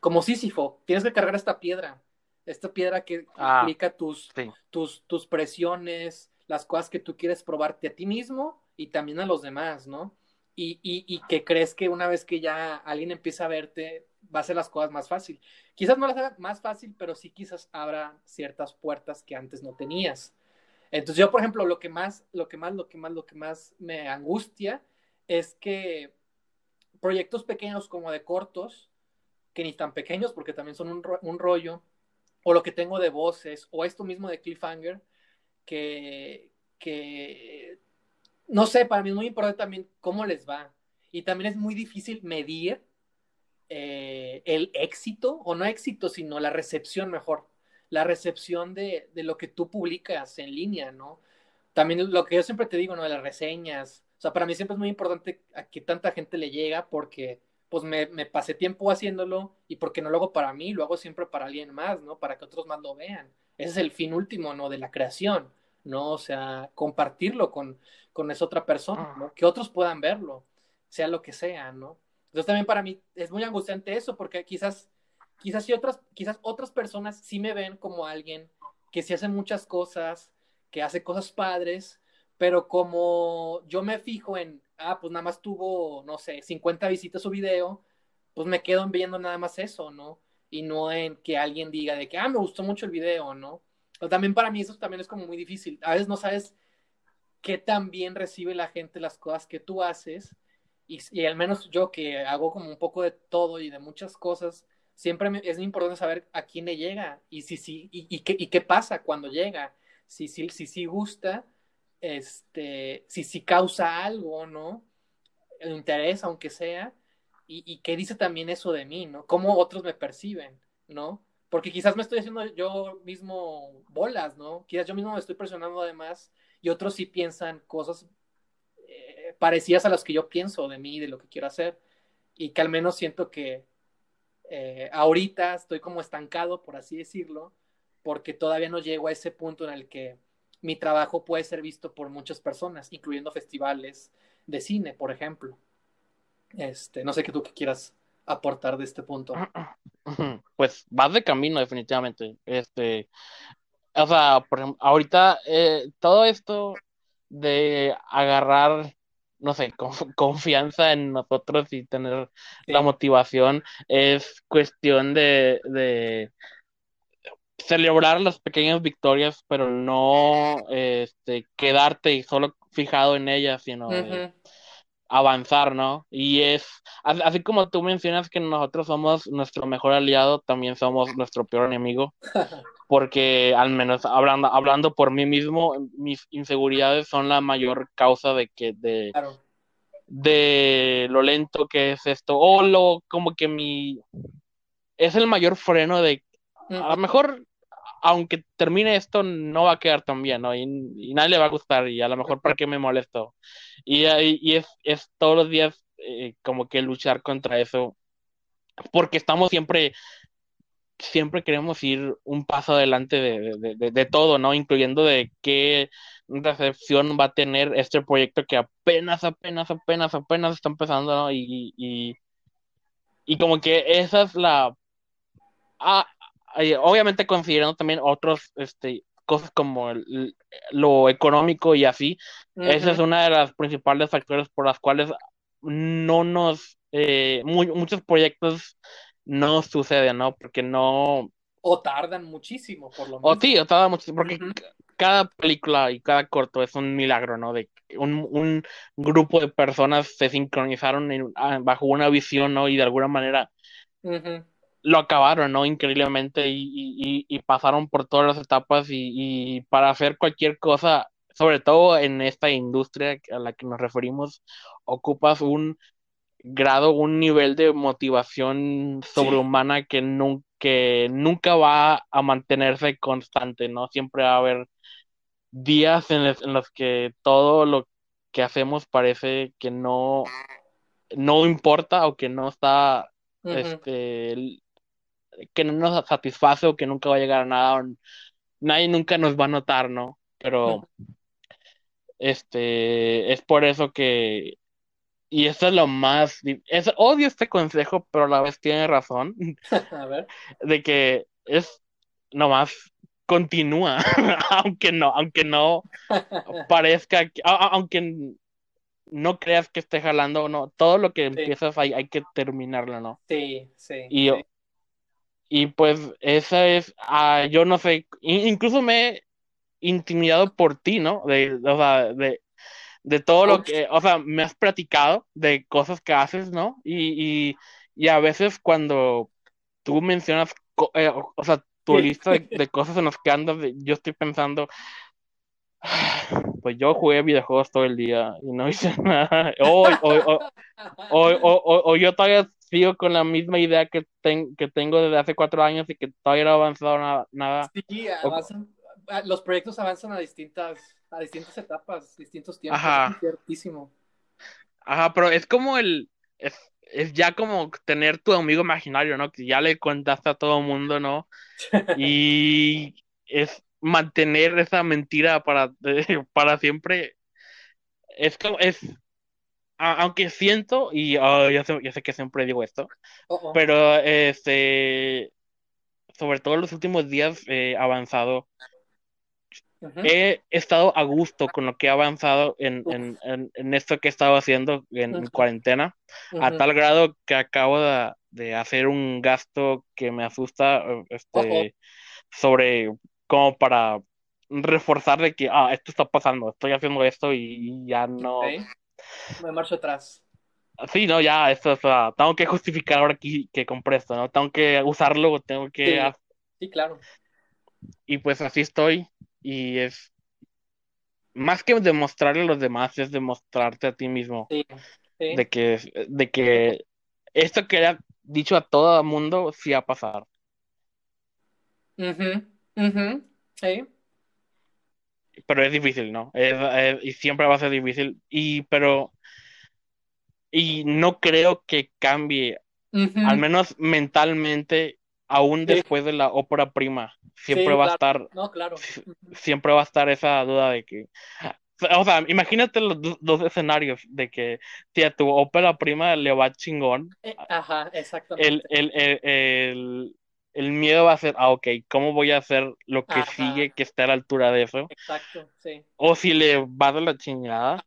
Como Sísifo, tienes que cargar esta piedra esta piedra que ah, implica tus, tus, tus presiones, las cosas que tú quieres probarte a ti mismo y también a los demás, ¿no? Y, que crees que una vez que ya alguien empieza a verte, va a ser las cosas más fácil. Quizás no las haga más fácil, pero sí quizás abra ciertas puertas que antes no tenías. Entonces yo, por ejemplo, lo que más, lo que más, lo que más, lo que más me angustia es que proyectos pequeños como de cortos, que ni tan pequeños porque también son un, un rollo, o lo que tengo de voces, o esto mismo de Cliffhanger, que, que no sé, para mí es muy importante también cómo les va. Y también es muy difícil medir eh, el éxito, o no éxito, sino la recepción mejor. La recepción de, de, lo que tú publicas en línea, ¿no? También lo que yo siempre te digo, ¿no? De las reseñas. O sea, para mí siempre es muy importante a que tanta gente le llega porque pues me, me pasé tiempo haciéndolo y porque no lo hago para mí, lo hago siempre para alguien más, ¿no? Para que otros más lo vean. Ese es el fin último, ¿no? De la creación, ¿no? O sea, compartirlo con, con esa otra persona, ¿no? Que otros puedan verlo, sea lo que sea, ¿no? Entonces también para mí es muy angustiante eso, porque quizás, quizás si otras, quizás otras personas sí me ven como alguien que sí hace muchas cosas, que hace cosas padres, pero como yo me fijo en, ah, pues nada más tuvo, no sé, 50 visitas su video, pues me quedo viendo nada más eso, ¿no? Y no en que alguien diga de que, ah, me gustó mucho el video, ¿no? Pero también para mí eso también es como muy difícil. A veces no sabes qué tan bien recibe la gente las cosas que tú haces. Y, al menos yo que hago como un poco de todo y de muchas cosas, siempre es muy importante saber a quién le llega y si sí y, qué, y qué pasa cuando llega. Si sí si, si, gusta, este, si sí causa algo, ¿no? El interés, aunque sea, y, y qué dice también eso de mí, ¿no? Cómo otros me perciben, ¿no? Porque quizás me estoy haciendo yo mismo bolas, ¿no? Quizás yo mismo me estoy presionando además y otros sí piensan cosas eh, parecidas a las que yo pienso de mí, de lo que quiero hacer, y que al menos siento que eh, ahorita estoy como estancado, por así decirlo, porque todavía no llego a ese punto en el que mi trabajo puede ser visto por muchas personas, incluyendo festivales de cine, por ejemplo. Este, no sé qué tú que quieras aportar de este punto. Pues vas de camino, definitivamente. Este, o sea, por ejemplo, ahorita eh, todo esto de agarrar, no sé, [laughs] confianza en nosotros y tener la motivación es cuestión de, de celebrar las pequeñas victorias, pero no este, quedarte solo fijado en ellas, sino avanzar, ¿no? Y es, así como tú mencionas que nosotros somos nuestro mejor aliado, también somos nuestro peor enemigo. [laughs] porque al menos hablando, hablando por mí mismo, mis inseguridades son la mayor causa de que de, de lo lento que es esto, o lo como que mi es el mayor freno de a lo mejor aunque termine esto no va a quedar tan bien, ¿no? Y, nadie le va a gustar y a lo mejor para qué me molesto. Y, y es, es, todos los días eh, como que luchar contra eso, porque estamos siempre siempre queremos ir un paso adelante de, todo, ¿no? Incluyendo de qué recepción va a tener este proyecto que apenas, apenas, apenas, apenas está empezando, ¿no? Y, y, y como que esa es la... Ah, obviamente considerando también otros, este, cosas como lo económico y así, esa es una de las principales factores por las cuales no nos... Eh, muchos proyectos no sucede, ¿no? Porque no... O tardan muchísimo, por lo menos. O sí, o tardan muchísimo, porque cada película y cada corto es un milagro, ¿no? De un, un grupo de personas se sincronizaron ah, bajo una visión, ¿no? Y de alguna manera lo acabaron, ¿no? Increíblemente y, y, y, pasaron por todas las etapas y, y para hacer cualquier cosa, sobre todo en esta industria a la que nos referimos, ocupas un grado, un nivel de motivación sobrehumana que, nunca va a mantenerse constante, ¿no? Siempre va a haber días en, los que todo lo que hacemos parece que no, no importa o que no está, este, que no nos satisface o que nunca va a llegar a nada, nadie nunca nos va a notar, ¿no? Pero, este, es por eso que y eso es lo más. Es, odio este consejo, pero a la vez tiene razón. [laughs] a ver. De que es nomás continúa, [laughs] aunque no, aunque no [laughs] parezca, aunque no creas que esté jalando, no, todo lo que empiezas hay, hay que terminarlo, ¿no? Sí, sí. Y, y pues esa es, ah, yo no sé, incluso me he intimidado por ti, ¿no? De, o sea, de, de todo lo que, o sea, me has platicado de cosas que haces, ¿no? Y, y, y a veces cuando tú mencionas, eh, o sea, tu lista de, [laughs] cosas en las que andas, yo estoy pensando, [sighs] pues yo jugué videojuegos todo el día y no hice [laughs] nada. O, o, yo todavía sigo con la misma idea que, que tengo desde hace cuatro años y que todavía no ha avanzado nada. nada. Sí, los proyectos avanzan a distintas, a distintas etapas, distintos tiempos. Ajá. ciertísimo. Ajá, pero es como el. Es, es, ya como tener tu amigo imaginario, ¿no? Que ya le contaste a todo el mundo, ¿no? Y es mantener esa mentira para, [laughs] para siempre. Es como. Es, aunque siento, y oh, yo, sé, que siempre digo esto, pero este, sobre todo en los últimos días he avanzado He estado a gusto con lo que he avanzado en, esto que he estado haciendo en, cuarentena, a tal grado que acabo de, hacer un gasto que me asusta este, sobre como para reforzar de que, ah, esto está pasando, estoy haciendo esto y, ya no... Me marcho atrás. Sí, no, ya, esto, o tengo que justificar ahora que, que compré esto, ¿no? Tengo que usarlo, tengo que... sí claro. Y pues así estoy y es más que demostrarle a los demás, es demostrarte a ti mismo de que de que esto que haya dicho a todo el mundo sí va a pasar. Sí. Pero es difícil, ¿no? y siempre va a ser difícil. Y pero y no creo que cambie, al menos mentalmente, aún después de la ópera prima, siempre va a estar, no, claro. siempre va a estar esa duda de que, o sea, imagínate los dos escenarios de que si a tu ópera prima le va chingón, eh, ajá, exactamente. El, el, el, el, miedo va a ser, ah, ok, ¿cómo voy a hacer lo que sigue que esté a la altura de eso? Exacto, sí. O si le va de la chingada,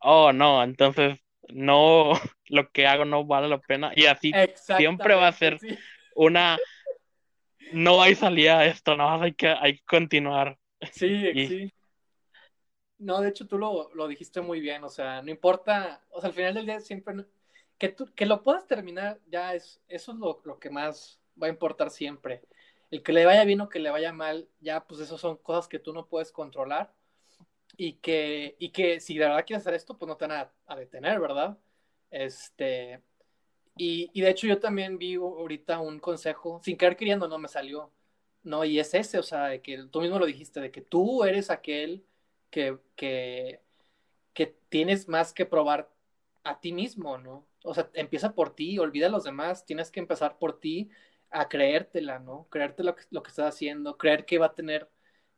oh, no, entonces no, [laughs] lo que hago no vale la pena. Y así siempre va a ser una [laughs] no hay salida a esto, no, hay que, hay que continuar. Sí, [laughs] sí. No, de hecho tú lo, dijiste muy bien, o sea, no importa, o sea, al final del día siempre, que, tú, que lo puedas terminar, ya es, eso es lo, lo, que más va a importar siempre. El que le vaya bien o que le vaya mal, ya pues eso son cosas que tú no puedes controlar y que, y que si de verdad quieres hacer esto, pues no te van a, a detener, ¿verdad? Este, y, de hecho yo también vi ahorita un consejo, sin querer queriendo, no me salió. No, y es ese, o sea, de que tú mismo lo dijiste, de que tú eres aquel que, que, que tienes más que probar a ti mismo, ¿no? O sea, empieza por ti, olvida a los demás, tienes que empezar por ti a creértela, ¿no? Creerte lo que, lo estás haciendo, creer que va a tener,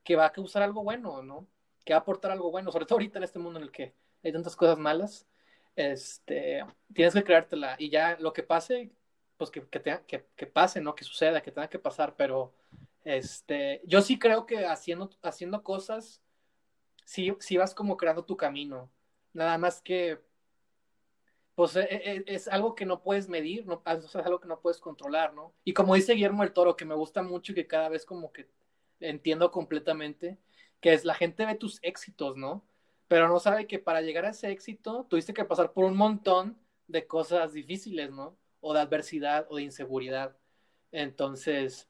que va a causar algo bueno, ¿no? Que va a aportar algo bueno, sobre todo ahorita en este mundo en el que hay tantas cosas malas, este, tienes que creártela y ya lo que pase, pues que, que, que, pase, ¿no? Que suceda, que tenga que pasar, pero este, yo sí creo que haciendo, haciendo cosas, sí, sí vas como creando tu camino, nada más que, pues e, e, es, algo que no puedes medir, no, es algo que no puedes controlar, ¿no? Y como dice Guillermo el Toro, que me gusta mucho y que cada vez como que entiendo completamente, que es la gente ve tus éxitos, ¿no? pero no sabe que para llegar a ese éxito tuviste que pasar por un montón de cosas difíciles, ¿no? O de adversidad o de inseguridad. Entonces,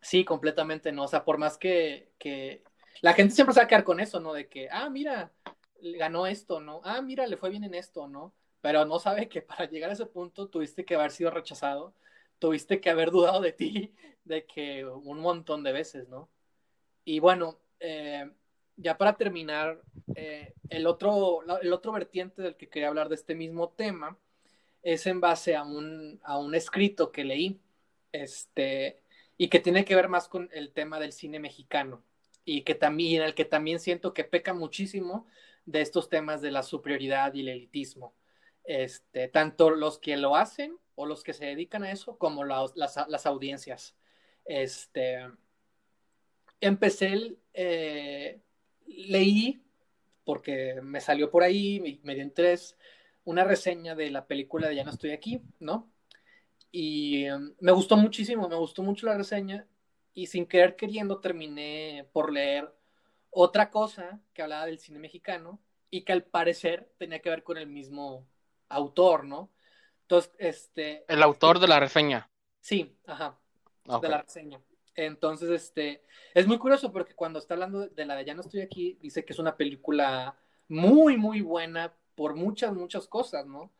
sí, completamente no. O sea, por más que, que la gente siempre se va a quedar con eso, ¿no? De que, ah, mira, ganó esto, ¿no? Ah, mira, le fue bien en esto, ¿no? Pero no sabe que para llegar a ese punto tuviste que haber sido rechazado, tuviste que haber dudado de ti, de que un montón de veces, ¿no? Y bueno, eh, ya para terminar, eh, el, otro, el otro vertiente del que quería hablar de este mismo tema es en base a un, a un escrito que leí, este, y que tiene que ver más con el tema del cine mexicano, y que también, el que también siento que peca muchísimo de estos temas de la superioridad y el elitismo. Este, tanto los que lo hacen o los que se dedican a eso, como las, audiencias. Este, empecé eh, leí porque me salió por ahí, me dio interés, una reseña de la película de Ya no estoy aquí, ¿no? Y em, me gustó muchísimo, me gustó mucho la reseña y sin querer queriendo terminé por leer otra cosa que hablaba del cine mexicano y que al parecer tenía que ver con el mismo autor, ¿no? Entonces, este... El autor de la reseña. Sí, ajá, de la reseña. Entonces, este, es muy curioso porque cuando está hablando de la de Ya no estoy aquí, dice que es una película muy, muy buena por muchas, muchas cosas, ¿no?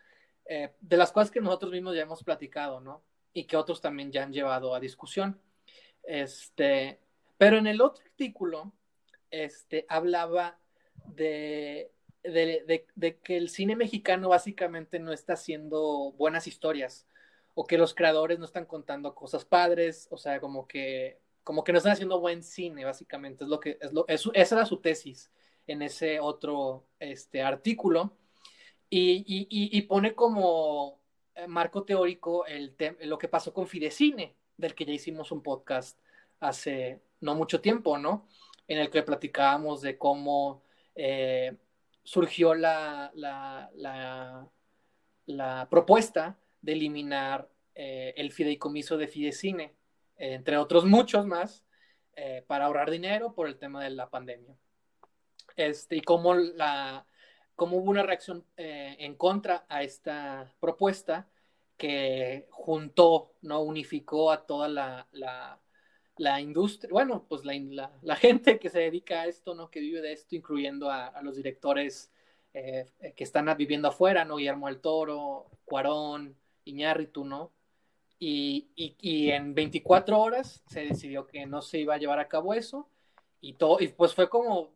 Eh, de las cosas que nosotros mismos ya hemos platicado, ¿no? Y que otros también ya han llevado a discusión. Este, pero en el otro artículo, este, hablaba de, de, que el cine mexicano básicamente no está haciendo buenas historias o que los creadores no están contando cosas padres, o sea, como que, como que no están haciendo buen cine, básicamente, es lo que, es lo, esa era su tesis en ese otro este, artículo, y, y, pone como eh, marco teórico el lo que pasó con Fidecine, del que ya hicimos un podcast hace no mucho tiempo, ¿no? En el que platicábamos de cómo eh, surgió la, la, la, la propuesta de eliminar eh, el fideicomiso de Fidecine, entre otros muchos más, eh, para ahorrar dinero por el tema de la pandemia. Este, y cómo, la, cómo hubo una reacción eh, en contra a esta propuesta que juntó, ¿no? unificó a toda la, la industria, bueno, pues la, la, gente que se dedica a esto, ¿no? que vive de esto, incluyendo a, a los directores que están viviendo afuera, ¿no? Guillermo del Toro, Cuarón, Iñárritu, ¿no? Y, y, en 24 horas se decidió que no se iba a llevar a cabo eso y todo, y pues fue como,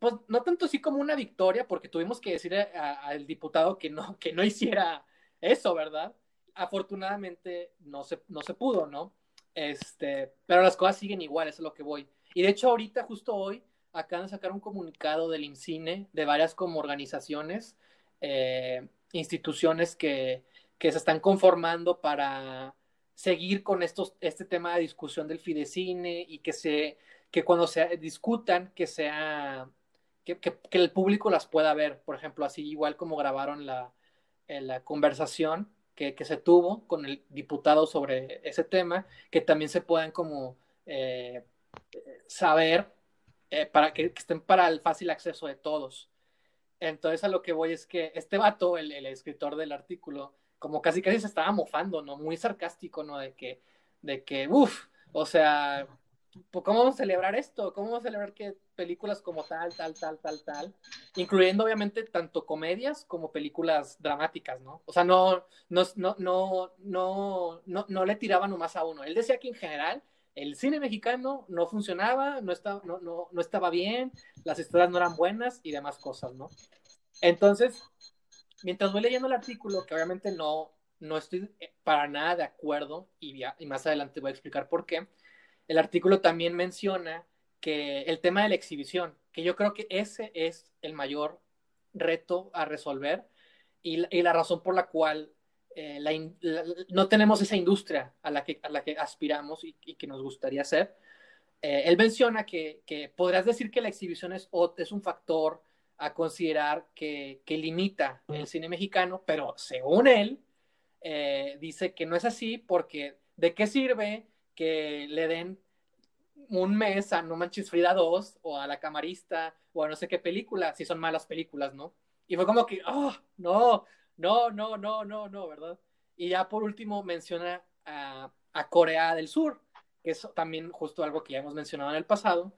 pues no tanto así como una victoria, porque tuvimos que decirle al diputado que no, que no hiciera eso, ¿verdad? Afortunadamente no se, no se pudo, ¿no? Este, pero las cosas siguen igual, eso es lo que voy. Y de hecho ahorita, justo hoy, acaban de sacar un comunicado del INCINE, de varias como organizaciones, eh, instituciones que, que se están conformando para seguir con estos, este tema de discusión del Fidecine y que, se, que cuando se discutan, que sea, que, que, el público las pueda ver, por ejemplo, así igual como grabaron la, eh, la conversación que, que, se tuvo con el diputado sobre ese tema, que también se puedan como eh, saber eh, para que, estén para el fácil acceso de todos. Entonces a lo que voy es que este vato, el, el escritor del artículo, como casi casi se estaba mofando, ¿no? Muy sarcástico, ¿no? De que, de que, uff, o sea, ¿cómo vamos a celebrar esto? ¿Cómo vamos a celebrar que películas como tal, tal, tal, tal, tal, incluyendo obviamente tanto comedias como películas dramáticas, ¿no? O sea, no, no, no, no, no, no, no le tiraban nomás a uno. Él decía que en general el cine mexicano no funcionaba, no estaba, no, no, no estaba bien, las historias no eran buenas y demás cosas, ¿no? Entonces, mientras voy leyendo el artículo, que obviamente no, no estoy eh, para nada de acuerdo, y, y más adelante voy a explicar por qué, el artículo también menciona que el tema de la exhibición, que yo creo que ese es el mayor reto a resolver y, la razón por la cual eh, no tenemos esa industria a la que, a que aspiramos y, que nos gustaría ser. Eh, él menciona que, que, podrás decir que la exhibición es, es un factor a considerar que, que limita el cine mexicano, pero según él, eh, dice que no es así porque ¿de qué sirve que le den un mes a No Manches Frida 2 o a La Camarista o a no sé qué película, si son malas películas, ¿no? Y fue como que, oh, no, no, no, no, no, no, ¿verdad? Y ya por último menciona a, a Corea del Sur, que es también justo algo que ya hemos mencionado en el pasado,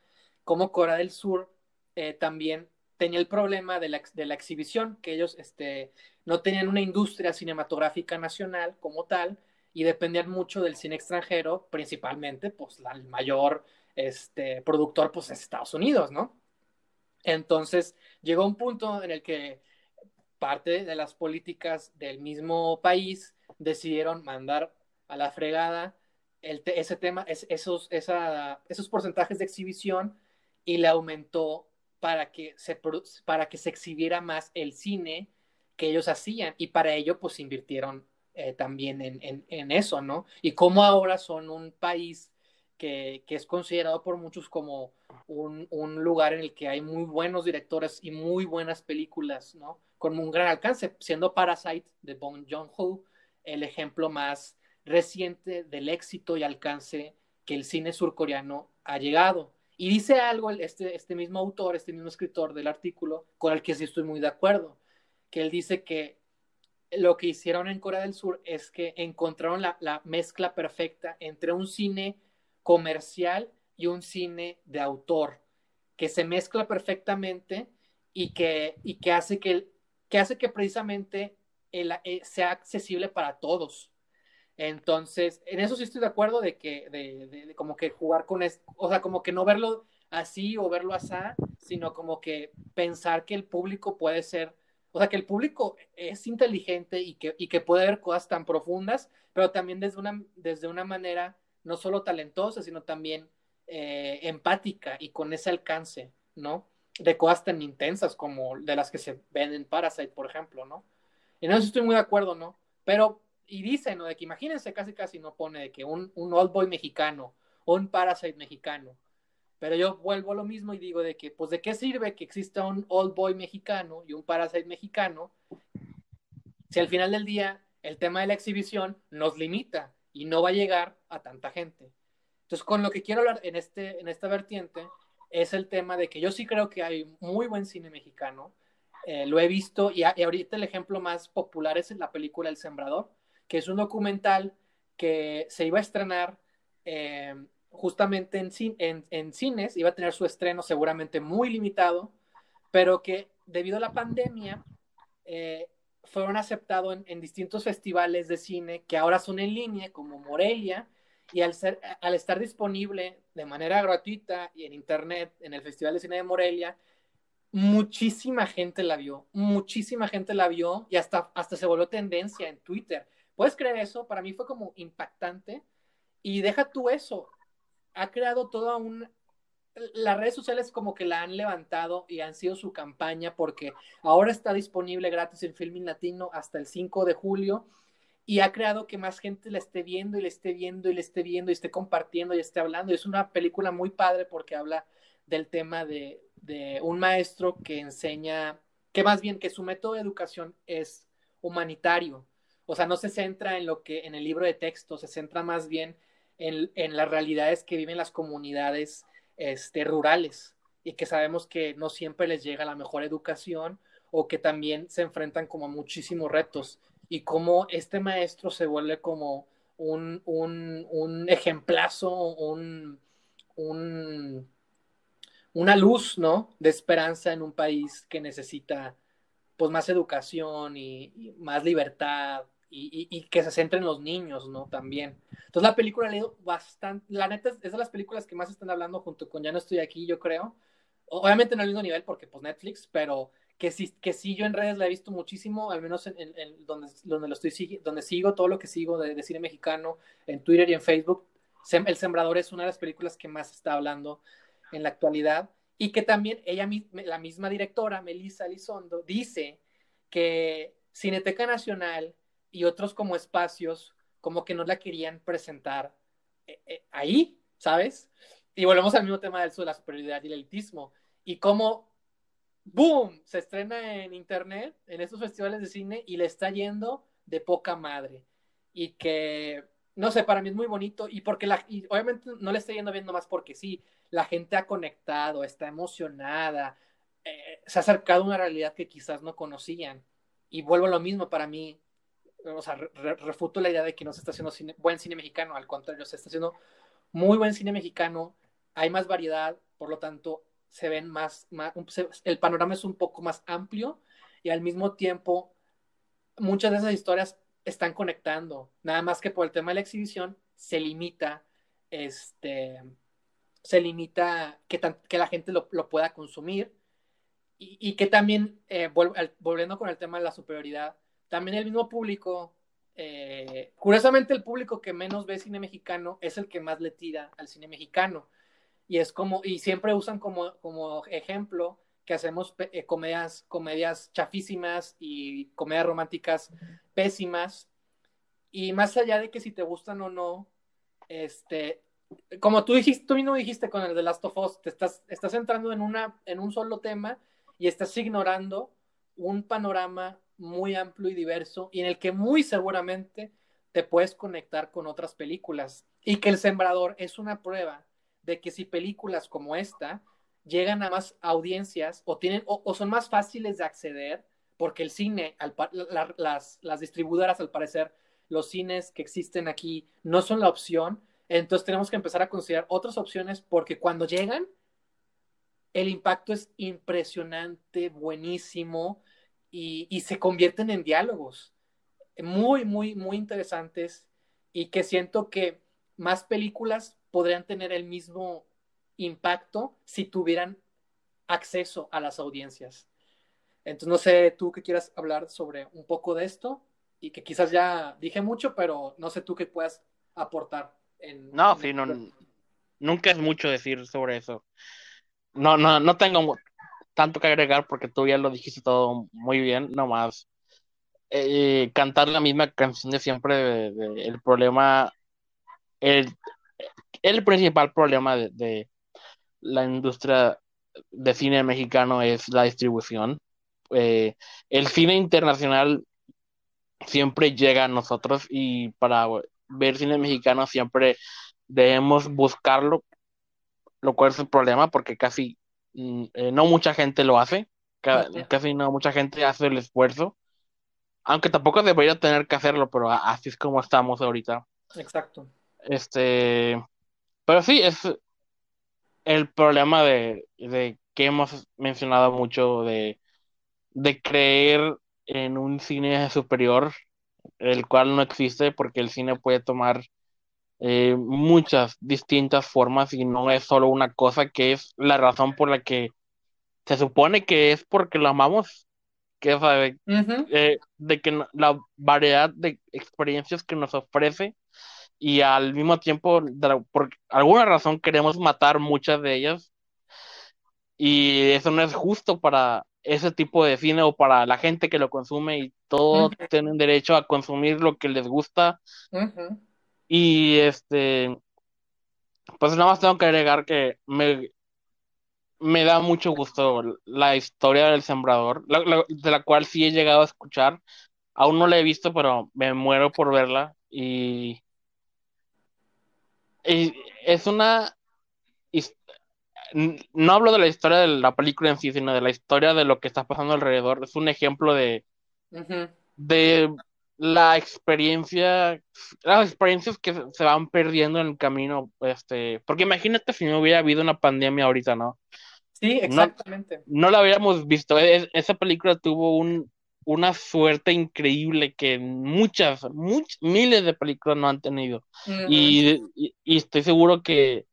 como Corea del Sur eh, también tenía el problema de la, de la exhibición, que ellos este, no tenían una industria cinematográfica nacional como tal y dependían mucho del cine extranjero, principalmente, pues la, el mayor este, productor pues es Estados Unidos, ¿no? Entonces llegó un punto en el que parte de las políticas del mismo país decidieron mandar a la fregada ese tema, esos, esa, esos porcentajes de exhibición y le aumentó para que se, para que se exhibiera más el cine que ellos hacían y para ello pues invirtieron eh, también en, en, eso, ¿no? Y como ahora son un país que, que es considerado por muchos como un, un, lugar en el que hay muy buenos directores y muy buenas películas, ¿no? Con un gran alcance, siendo Parasite de Bong Joon-ho el ejemplo más reciente del éxito y alcance que el cine surcoreano ha llegado. Y dice algo este, este mismo autor, este mismo escritor del artículo, con el que sí estoy muy de acuerdo, que él dice que lo que hicieron en Corea del Sur es que encontraron la, la mezcla perfecta entre un cine comercial y un cine de autor, que se mezcla perfectamente y que, y que, hace, que, que hace que precisamente el, eh, sea accesible para todos. Entonces, en eso sí estoy de acuerdo de que, de, de, como que jugar con esto, o sea, como que no verlo así o verlo así, sino como que pensar que el público puede ser, o sea, que el público es inteligente y que, y que puede ver cosas tan profundas, pero también desde una, desde una manera no solo talentosa, sino también eh, empática y con ese alcance, ¿no? De cosas tan intensas como de las que se ven en Parasite, por ejemplo, ¿no? En eso estoy muy de acuerdo, ¿no? Pero y dice, ¿no? De que imagínense, casi casi no pone de que un, un old boy mexicano o un parasite mexicano. Pero yo vuelvo a lo mismo y digo de que, pues, ¿de qué sirve que exista un old boy mexicano y un parasite mexicano si al final del día el tema de la exhibición nos limita y no va a llegar a tanta gente? Entonces, con lo que quiero hablar en, este, en esta vertiente es el tema de que yo sí creo que hay muy buen cine mexicano. Eh, lo he visto y, y ahorita el ejemplo más popular es la película El Sembrador que es un documental que se iba a estrenar eh, justamente en, en, cines, iba a tener su estreno seguramente muy limitado, pero que debido a la pandemia eh, fueron aceptados en, distintos festivales de cine que ahora son en línea, como Morelia, y al, ser, al estar disponible de manera gratuita y en internet en el Festival de Cine de Morelia, muchísima gente la vio, muchísima gente la vio y hasta, hasta se volvió tendencia en Twitter. ¿Puedes creer eso? Para mí fue como impactante. Y deja tú eso. Ha creado toda un... Las redes sociales como que la han levantado y han sido su campaña porque ahora está disponible gratis en Filming Latino hasta el 5 de julio y ha creado que más gente la esté viendo y le esté viendo y le esté viendo y esté compartiendo y esté hablando. Y es una película muy padre porque habla del tema de, de un maestro que enseña, que más bien que su método de educación es humanitario o sea, no se centra en lo que en el libro de texto, se centra más bien en, las realidades que viven las comunidades este, rurales y que sabemos que no siempre les llega la mejor educación o que también se enfrentan como a muchísimos retos y cómo este maestro se vuelve como un, un, un ejemplazo, un, un, una luz, ¿no? De esperanza en un país que necesita pues más educación y más libertad y, que se centre en los niños, ¿no? También. Entonces la película leído bastante, la neta es, de las películas que más están hablando junto con Ya no estoy aquí, yo creo. Obviamente no al mismo nivel porque pues Netflix, pero que sí, que sí yo en redes la he visto muchísimo, al menos en, donde, donde, lo estoy, donde sigo todo lo que sigo de, cine mexicano, en Twitter y en Facebook. El Sembrador es una de las películas que más está hablando en la actualidad y que también ella, la misma directora, Melissa Elizondo, dice que Cineteca Nacional y otros como espacios como que no la querían presentar eh, eh, ahí, ¿sabes? Y volvemos al mismo tema del de la superioridad y el elitismo. Y cómo, ¡boom!, se estrena en internet, en estos festivales de cine, y le está yendo de poca madre. Y que, no sé, para mí es muy bonito. Y porque la, y obviamente no le está yendo bien más porque sí, la gente ha conectado, está emocionada, eh, se ha acercado a una realidad que quizás no conocían. Y vuelvo a lo mismo, para mí, o refuto la idea de que no se está haciendo buen cine mexicano, al contrario, se está haciendo muy buen cine mexicano, hay más variedad, por lo tanto, se ven más, el panorama es un poco más amplio y al mismo tiempo muchas de esas historias están conectando, nada más que por el tema de la exhibición se limita, este, se limita que, que la gente lo, pueda consumir y, que también, eh, volviendo con el tema de la superioridad, también el mismo público, eh, curiosamente el público que menos ve cine mexicano es el que más le tira al cine mexicano. Y es como, y siempre usan como, como ejemplo que hacemos eh, comedias, comedias chafísimas y comedias románticas pésimas. Y más allá de que si te gustan o no, este, como tú dijiste, tú mismo dijiste con el de Last of Us, te estás, estás entrando en, una, en un solo tema y estás ignorando un panorama muy amplio y diverso y en el que muy seguramente te puedes conectar con otras películas y que El Sembrador es una prueba de que si películas como esta llegan a más audiencias o, tienen, o, son más fáciles de acceder, porque el cine, las, las distribuidoras al parecer, los cines que existen aquí no son la opción, entonces tenemos que empezar a considerar otras opciones porque cuando llegan, el impacto es impresionante, buenísimo y, y, se convierten en diálogos muy, muy, muy interesantes y que siento que más películas podrían tener el mismo impacto si tuvieran acceso a las audiencias. Entonces, no sé tú qué quieras hablar sobre un poco de esto y que quizás ya dije mucho, pero no sé tú qué puedas aportar. No, sí, no, nunca es mucho decir sobre eso. No, no, no tengo tanto que agregar porque tú ya lo dijiste todo muy bien, nomás eh, cantar la misma canción de siempre, el problema, el, el principal problema de, la industria de cine mexicano es la distribución. Eh, el cine internacional siempre llega a nosotros y para ver cine mexicano siempre debemos buscarlo, lo cual es el problema porque casi eh, no mucha gente lo hace, casi no mucha gente hace el esfuerzo, aunque tampoco debería tener que hacerlo, pero así es como estamos ahorita. Exacto. Este, pero sí, es el problema de, de que hemos mencionado mucho de, de creer en un cine superior el cual no existe porque el cine puede tomar eh, muchas distintas formas y no es solo una cosa que es la razón por la que se supone que es porque lo amamos, que es eh, de que la variedad de experiencias que nos ofrece y al mismo tiempo, por alguna razón queremos matar muchas de ellas y eso no es justo para ese tipo de cine o para la gente que lo consume y todos tienen derecho a consumir lo que les gusta. Y este, pues nada más tengo que agregar que me, me da mucho gusto la historia del sembrador, de la cual sí he llegado a escuchar. Aún no la he visto, pero me muero por verla. Y, y es una no hablo de la historia de la película en sí, sino de la historia de lo que está pasando alrededor. Es un ejemplo de, de la experiencia, las experiencias que se van perdiendo en el camino, este, porque imagínate si no hubiera habido una pandemia ahorita, ¿no? Sí, exactamente. No, la habíamos visto. E, esa película tuvo un, una suerte increíble que muchas, muchas, miles de películas no han tenido. y, estoy seguro que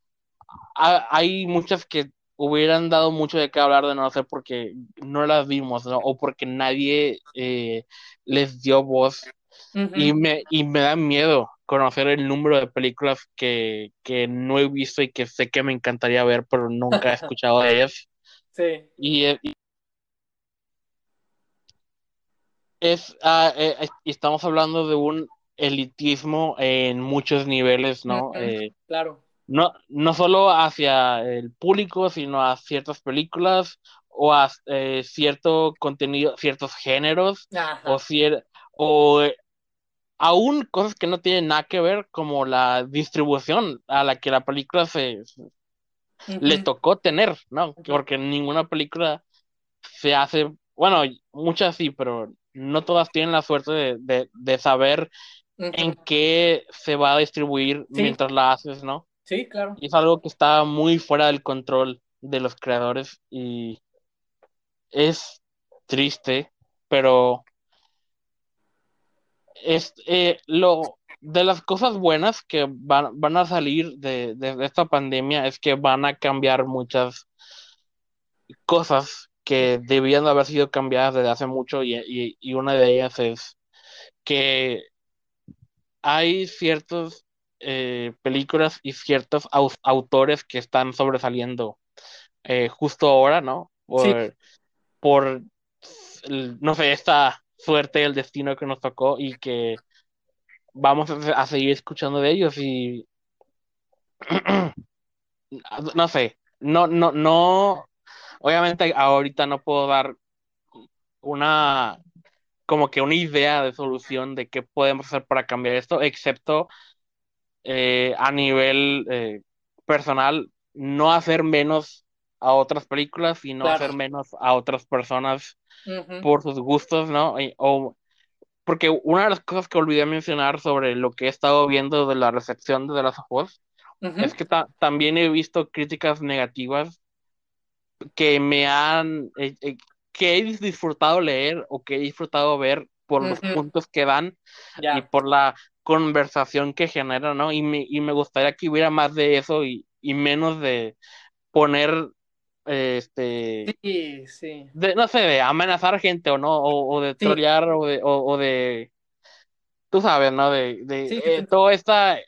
hay muchas que hubieran dado mucho de qué hablar de no sé porque no las vimos o porque nadie eh, les dio voz. Y, me, y me da miedo conocer el número de películas que, no he visto y que sé que me encantaría ver pero nunca he escuchado de ellas. [laughs] Sí. Y, es ah, eh, estamos hablando de un elitismo en muchos niveles no eh, claro no, no solo hacia el público, sino a ciertas películas o a eh, cierto contenido, ciertos géneros o, o eh, aún cosas que no tienen nada que ver como la distribución a la que la película se le tocó tener, ¿no? Porque ninguna película se hace, bueno, muchas sí, pero no todas tienen la suerte de, saber en qué se va a distribuir mientras la haces, ¿no? Sí, claro. Y es algo que está muy fuera del control de los creadores y es triste, pero es eh, lo de las cosas buenas que van, a salir de, esta pandemia es que van a cambiar muchas cosas que debían haber sido cambiadas desde hace mucho y una de ellas es que hay ciertos eh, películas y ciertos autores que están sobresaliendo eh, justo ahora, ¿no? Por, por, no sé, esta suerte del destino que nos tocó y que vamos a, seguir escuchando de ellos y [clears throat] no sé, no, no, no, obviamente ahorita no puedo dar una, como que una idea de solución de qué podemos hacer para cambiar esto, excepto eh, a nivel eh, personal, no hacer menos a otras películas y no Claro. hacer menos a otras personas por sus gustos, ¿no? Y- o, porque una de las cosas que olvidé mencionar sobre lo que he estado viendo de la recepción de The Last of Us ujú, es que ta- también he visto críticas negativas que me han, eh, eh, que he disfrutado leer o que he disfrutado ver por los puntos que dan y por la conversación que genera, ¿no? Y me, y me gustaría que hubiera más de eso y, y menos de poner, este, sí, sí. de, no sé, de amenazar gente o no, o, o de Sí. trolear o de, o, o de, tú sabes, ¿no? De, de eh, toda esta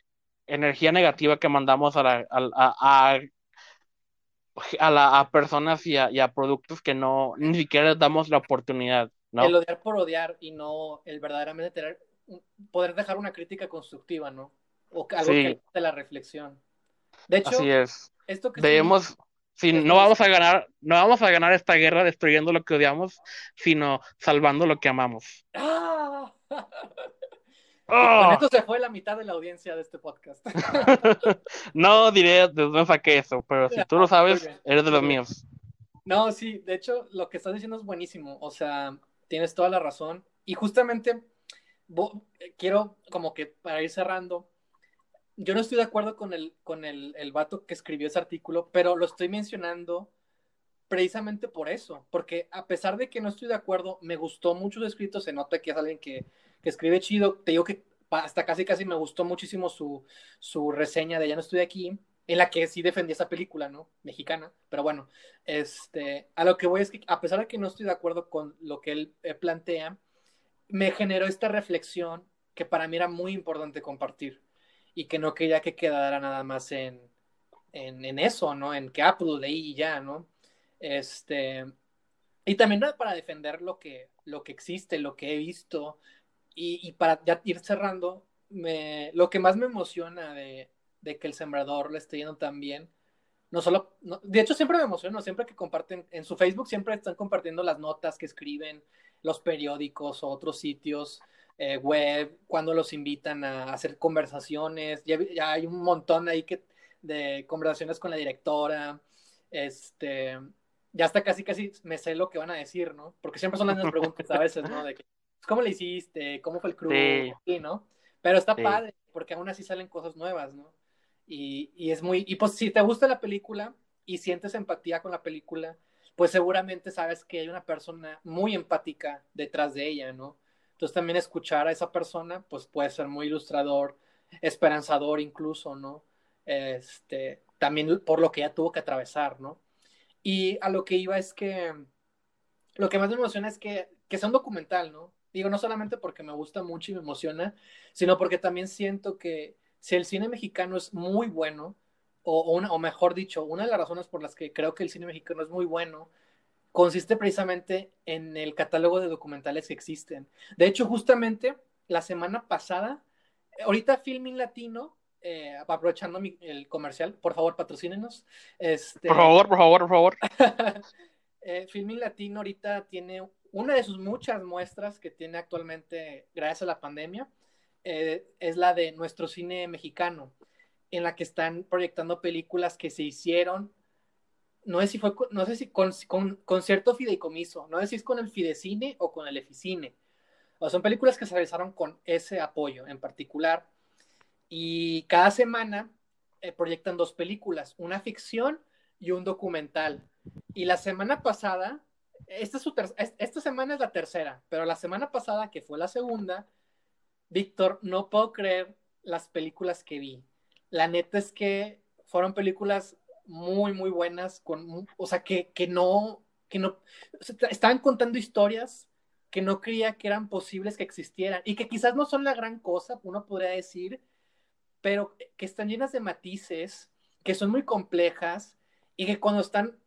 energía negativa que mandamos a, la, a, a, a- la- a personas y a, y a productos que no, ni siquiera les damos la oportunidad, ¿no? El odiar por odiar y no el verdaderamente tener, poder dejar una crítica constructiva, ¿no? O algo Sí. que de la reflexión. De hecho, Así es. esto que Debemos, si es no vamos a ganar, no vamos a ganar esta guerra destruyendo lo que odiamos, sino salvando lo que amamos. ¡Ah! [laughs] ¡Oh! con esto se fue la mitad de la audiencia de este podcast. [laughs] No diré de dónde saqué eso, pero si tú lo sabes, Muy bien, eres de los míos. No, sí, de hecho, lo que estás diciendo es buenísimo. O sea, tienes toda la razón. Y justamente quiero, como que para ir cerrando, yo no estoy de acuerdo con el, con el, el vato que escribió ese artículo, pero lo estoy mencionando precisamente por eso. Porque a pesar de que no estoy de acuerdo, me gustó mucho su escrito. Se nota que es alguien que, que escribe chido. Te digo que hasta casi casi me gustó muchísimo su, su reseña de Ya no estoy aquí, en la que sí defendí esa película, ¿no? Mexicana. Pero bueno, este, a lo que voy es que a pesar de que no estoy de acuerdo con lo que él eh, plantea, me generó esta reflexión que para mí era muy importante compartir y que no quería que quedara nada más en, en, en eso, ¿no? En que ah, pues leí y ya, ¿no? Este, y también ¿no? para defender lo que, lo que existe, lo que he visto y, para ya ir cerrando, me, lo que más me emociona de, de que el sembrador le esté yendo tan bien, no solo, de hecho siempre me emociono, siempre que comparten, en su Facebook siempre están compartiendo las notas que escriben los periódicos o otros sitios eh, web, cuando los invitan a hacer conversaciones, ya, ya, hay un montón ahí que, de conversaciones con la directora, este, ya hasta casi casi me sé lo que van a decir, ¿no? Porque siempre son las mismas preguntas a veces, ¿no? De que, ¿cómo le hiciste? ¿Cómo fue el crew? Sí. Sí, ¿no? Pero está Sí. padre, porque aún así salen cosas nuevas, ¿no? Y, y es muy, y pues si te gusta la película y sientes empatía con la película, pues seguramente sabes que hay una persona muy empática detrás de ella, ¿no? Entonces también escuchar a esa persona, pues puede ser muy ilustrador, esperanzador incluso, ¿no? Este, también por lo que ella tuvo que atravesar, ¿no? Y a lo que iba es que lo que más me emociona es que, que sea un documental, ¿no? Digo, no solamente porque me gusta mucho y me emociona, sino porque también siento que si el cine mexicano es muy bueno, o, o, una, o mejor dicho, una de las razones por las que creo que el cine mexicano es muy bueno, consiste precisamente en el catálogo de documentales que existen. De hecho, justamente la semana pasada, ahorita Filming Latino, eh, aprovechando mi, el comercial, por favor, patrocínenos. Este, Por favor, por favor, por favor. [laughs] eh, Filming Latino ahorita tiene una de sus muchas muestras que tiene actualmente gracias a la pandemia, eh, es la de nuestro cine mexicano, en la que están proyectando películas que se hicieron, no sé si fue, no sé si con, con, con cierto fideicomiso, no sé si es con el Fidecine o con el Eficine, o son películas que se realizaron con ese apoyo en particular, y cada semana eh, proyectan dos películas, una ficción y un documental. Y la semana pasada, esta, es su esta semana es la tercera, pero la semana pasada, que fue la segunda, Víctor, no puedo creer las películas que vi. La neta es que fueron películas muy, muy buenas, con, o sea, que, que no, que no, o estaban contando historias que no creía que eran posibles que existieran y que quizás no son la gran cosa, uno podría decir, pero que están llenas de matices, que son muy complejas y que cuando están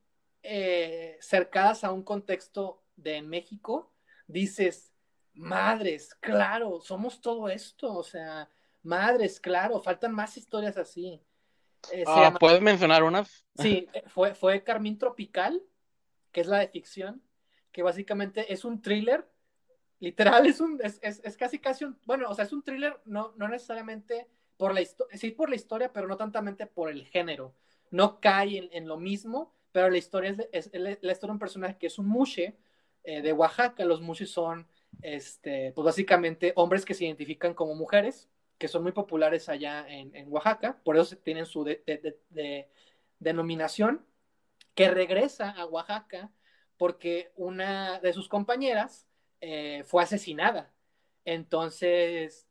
eh, cercadas a un contexto de México, dices, madres, claro, somos todo esto, o sea, madres, claro, faltan más historias así. Eh, ah, ¿Puedes mencionar unas? Sí, [laughs] eh, fue, fue Carmín Tropical, que es la de ficción, que básicamente es un thriller, literal, es un, es, es, casi casi un, bueno, o sea, es un thriller, no, no necesariamente por la historia, sí por la historia, pero no tantamente por el género. No cae en, lo mismo, pero la historia es, la, historia de un personaje que es un mushe eh, de Oaxaca. Los mushes son, este, pues básicamente hombres que se identifican como mujeres, que son muy populares allá en, Oaxaca, por eso tienen su denominación, que regresa a Oaxaca porque una de sus compañeras eh, fue asesinada. Entonces,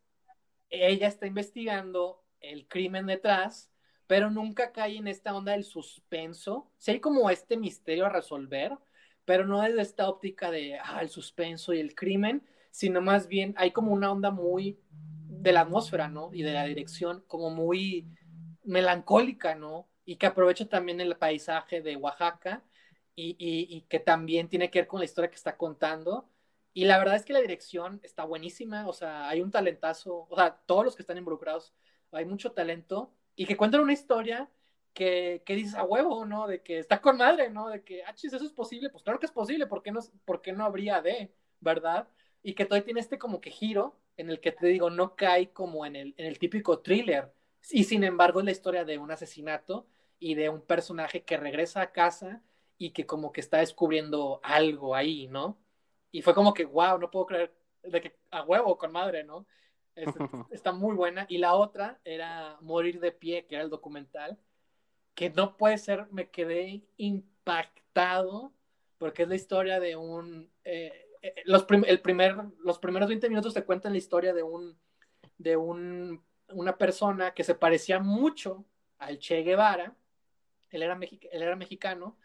ella está investigando el crimen detrás, pero nunca cae en esta onda del suspenso. Sí hay como este misterio a resolver, pero no desde esta óptica de ah, el suspenso y el crimen, sino más bien hay como una onda muy de la atmósfera, ¿no? Y de la dirección, como muy melancólica, ¿no? Y que aprovecha también el paisaje de Oaxaca y, y que también tiene que ver con la historia que está contando y la verdad es que la dirección está buenísima, o sea, hay un talentazo, o sea, todos los que están involucrados, hay mucho talento y que cuentan una historia que, que dices a huevo, ¿no? De que está con madre, ¿no? De que, ah, chis, eso es posible, pues claro que es posible, ¿por qué no, por qué no habría de, verdad? Y que todavía tiene este como que giro en el que te digo, no cae como en el, en el típico thriller, y sin embargo es la historia de un asesinato y de un personaje que regresa a casa y que como que está descubriendo algo ahí, ¿no? Y fue como que, wow, no puedo creer de que a huevo con madre, ¿no? [laughs] está muy buena. Y la otra era Morir de pie, que era el documental, que no puede ser, me quedé impactado, porque es la historia de un... Eh, eh, los, el primer, los primeros 20 minutos te cuentan la historia de un de un, una persona que se parecía mucho al Che Guevara, él era, él era mexicano,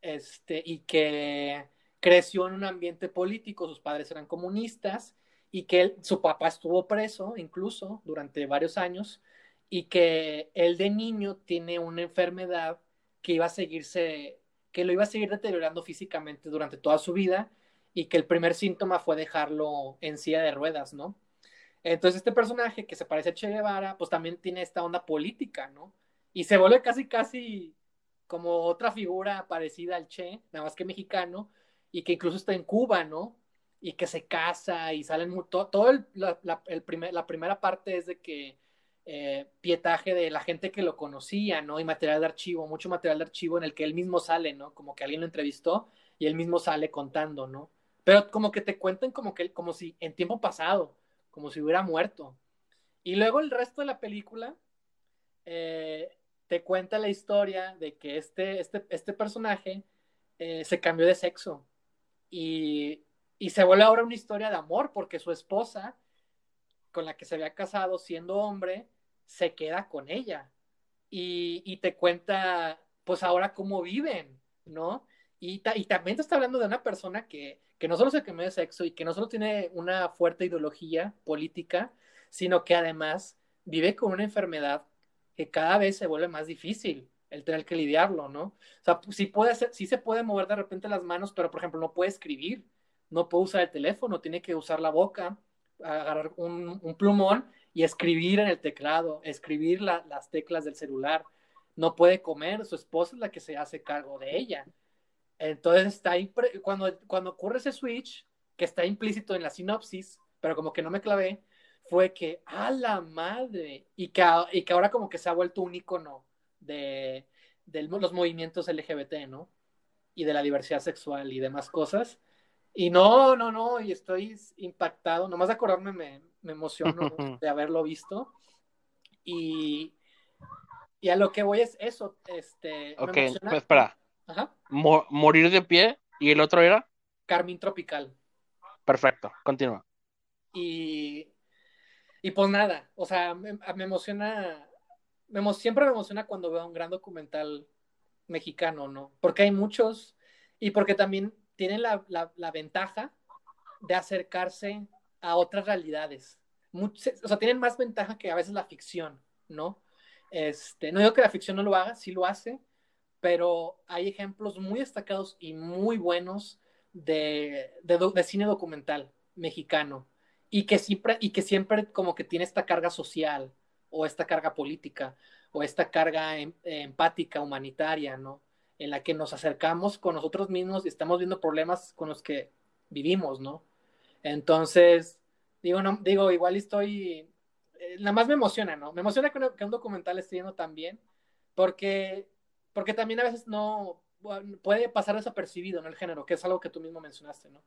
este, y que creció en un ambiente político, sus padres eran comunistas y que su papá estuvo preso incluso durante varios años y que él de niño tiene una enfermedad que iba a seguirse, que lo iba a seguir deteriorando físicamente durante toda su vida y que el primer síntoma fue dejarlo en silla de ruedas, ¿no? Entonces este personaje que se parece a Che Guevara, pues también tiene esta onda política, ¿no? Y se vuelve casi, casi como otra figura parecida al Che, nada más que mexicano, y que incluso está en Cuba, ¿no? Y que se casa y salen todo, el, la, primer, la primera parte es de que eh, pietaje de la gente que lo conocía, ¿no? Y material de archivo, mucho material de archivo en el que él mismo sale, ¿no? Como que alguien lo entrevistó y él mismo sale contando, ¿no? Pero como que te cuentan como que, como si en tiempo pasado, como si hubiera muerto. Y luego el resto de la película eh, te cuenta la historia de que este, este, este personaje eh, se cambió de sexo y, se vuelve ahora una historia de amor porque su esposa, con la que se había casado siendo hombre, se queda con ella y, te cuenta pues ahora cómo viven, ¿no? Y, también te está hablando de una persona que, que no solo se quemó de sexo y que no solo tiene una fuerte ideología política, sino que además vive con una enfermedad que cada vez se vuelve más difícil el tener que lidiarlo, ¿no? O sea, sí, puede ser, sí se puede mover de repente las manos, pero por ejemplo no puede escribir, no puede usar el teléfono, tiene que usar la boca, agarrar un, plumón y escribir en el teclado, escribir las teclas del celular. No puede comer, su esposa es la que se hace cargo de ella. Entonces está ahí, cuando, cuando ocurre ese switch, que está implícito en la sinopsis, pero como que no me clavé, fue que, a la madre, y que, y que ahora como que se ha vuelto un icono de, los movimientos LGBT, ¿no? Y de la diversidad sexual y demás cosas. Y no, no, no, y estoy impactado, nomás de acordarme me, me emociono [laughs] de haberlo visto. Y, y a lo que voy es eso, este... Ok, pues espera. Ajá. morir de pie, ¿y el otro era? Carmín Tropical. Perfecto, continúa. Y, y pues nada, o sea, me, me emociona siempre me emociona cuando veo un gran documental mexicano, ¿no? Porque hay muchos y porque también tienen la, ventaja de acercarse a otras realidades. o sea, tienen más ventaja que a veces la ficción, ¿no? Este, no digo que la ficción no lo haga, sí lo hace, pero hay ejemplos muy destacados y muy buenos de, de cine documental mexicano y que siempre y que siempre como que tiene esta carga social o esta carga política o esta carga em, empática, humanitaria, ¿no? En la que nos acercamos con nosotros mismos y estamos viendo problemas con los que vivimos, ¿no? Entonces, digo, no, digo, igual estoy, eh, nada más me emociona, ¿no? Me emociona que, un documental esté yendo tan bien, porque, porque también a veces no, puede pasar desapercibido, ¿no? El género, que es algo que tú mismo mencionaste, ¿no?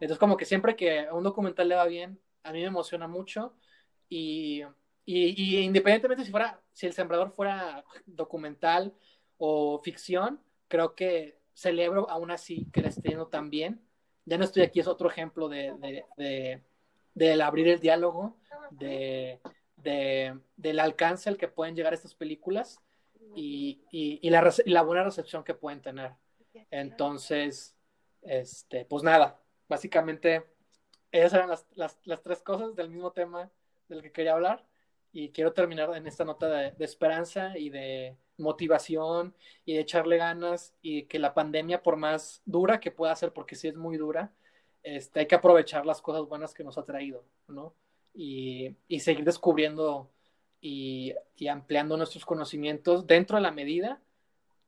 Entonces, como que siempre que a un documental le va bien, a mí me emociona mucho y, y, independientemente si fuera, si El Sembrador fuera documental o ficción, creo que celebro aún así que le esté yendo tan bien. Ya no estoy aquí, es otro ejemplo de, de, de, del abrir el diálogo, de, del alcance al que pueden llegar estas películas y, la, buena recepción que pueden tener. Entonces, este, pues nada, básicamente esas eran las, tres cosas del mismo tema del que quería hablar y quiero terminar en esta nota de, esperanza y de motivación y de echarle ganas y que la pandemia, por más dura que pueda ser, porque sí es muy dura, este, hay que aprovechar las cosas buenas que nos ha traído, ¿no? Y seguir descubriendo y, y, ampliando nuestros conocimientos dentro de la medida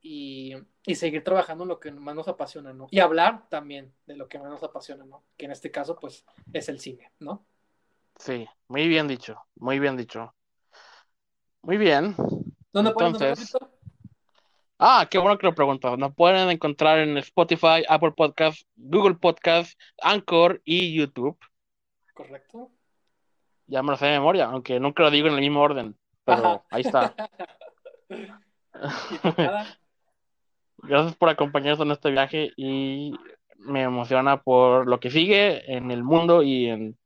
y, y, seguir trabajando en lo que más nos apasiona, ¿no? Y hablar también de lo que más nos apasiona, ¿no? Que en este caso, pues, es el cine, ¿no? Sí, muy bien dicho, muy bien dicho. Muy bien. ¿Dónde Entonces, Ah, qué bueno que lo preguntas. Nos pueden encontrar en Spotify, Apple Podcast, Google Podcast, Anchor y YouTube. Correcto. Ya me lo sé de memoria, aunque nunca lo digo en el mismo orden, pero ahí está. [laughs] [laughs] Gracias por acompañarnos en este viaje y me emociona por lo que sigue en el mundo y en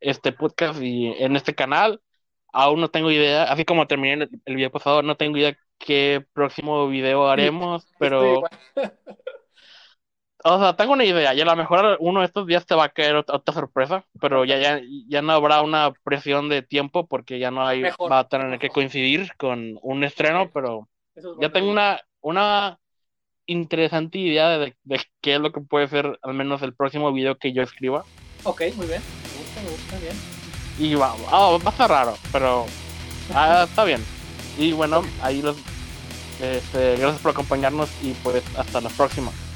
este podcast y en este canal. Aún no tengo idea, así como terminé el, el video pasado, no tengo idea qué próximo video haremos, pero... [laughs] O sea, tengo una idea, y a lo mejor uno de estos días te va a caer otra, sorpresa, pero ya, ya, ya no habrá una presión de tiempo porque ya no hay, va a tener que coincidir con un estreno, pero ya tengo una, una interesante idea de, de, qué es lo que puede ser al menos el próximo video que yo escriba. Ok, muy bien, me gusta, me gusta, bien. Y va, oh, va a estar raro, pero ah, está bien. Y bueno, ahí los este, gracias por acompañarnos y pues hasta la próxima.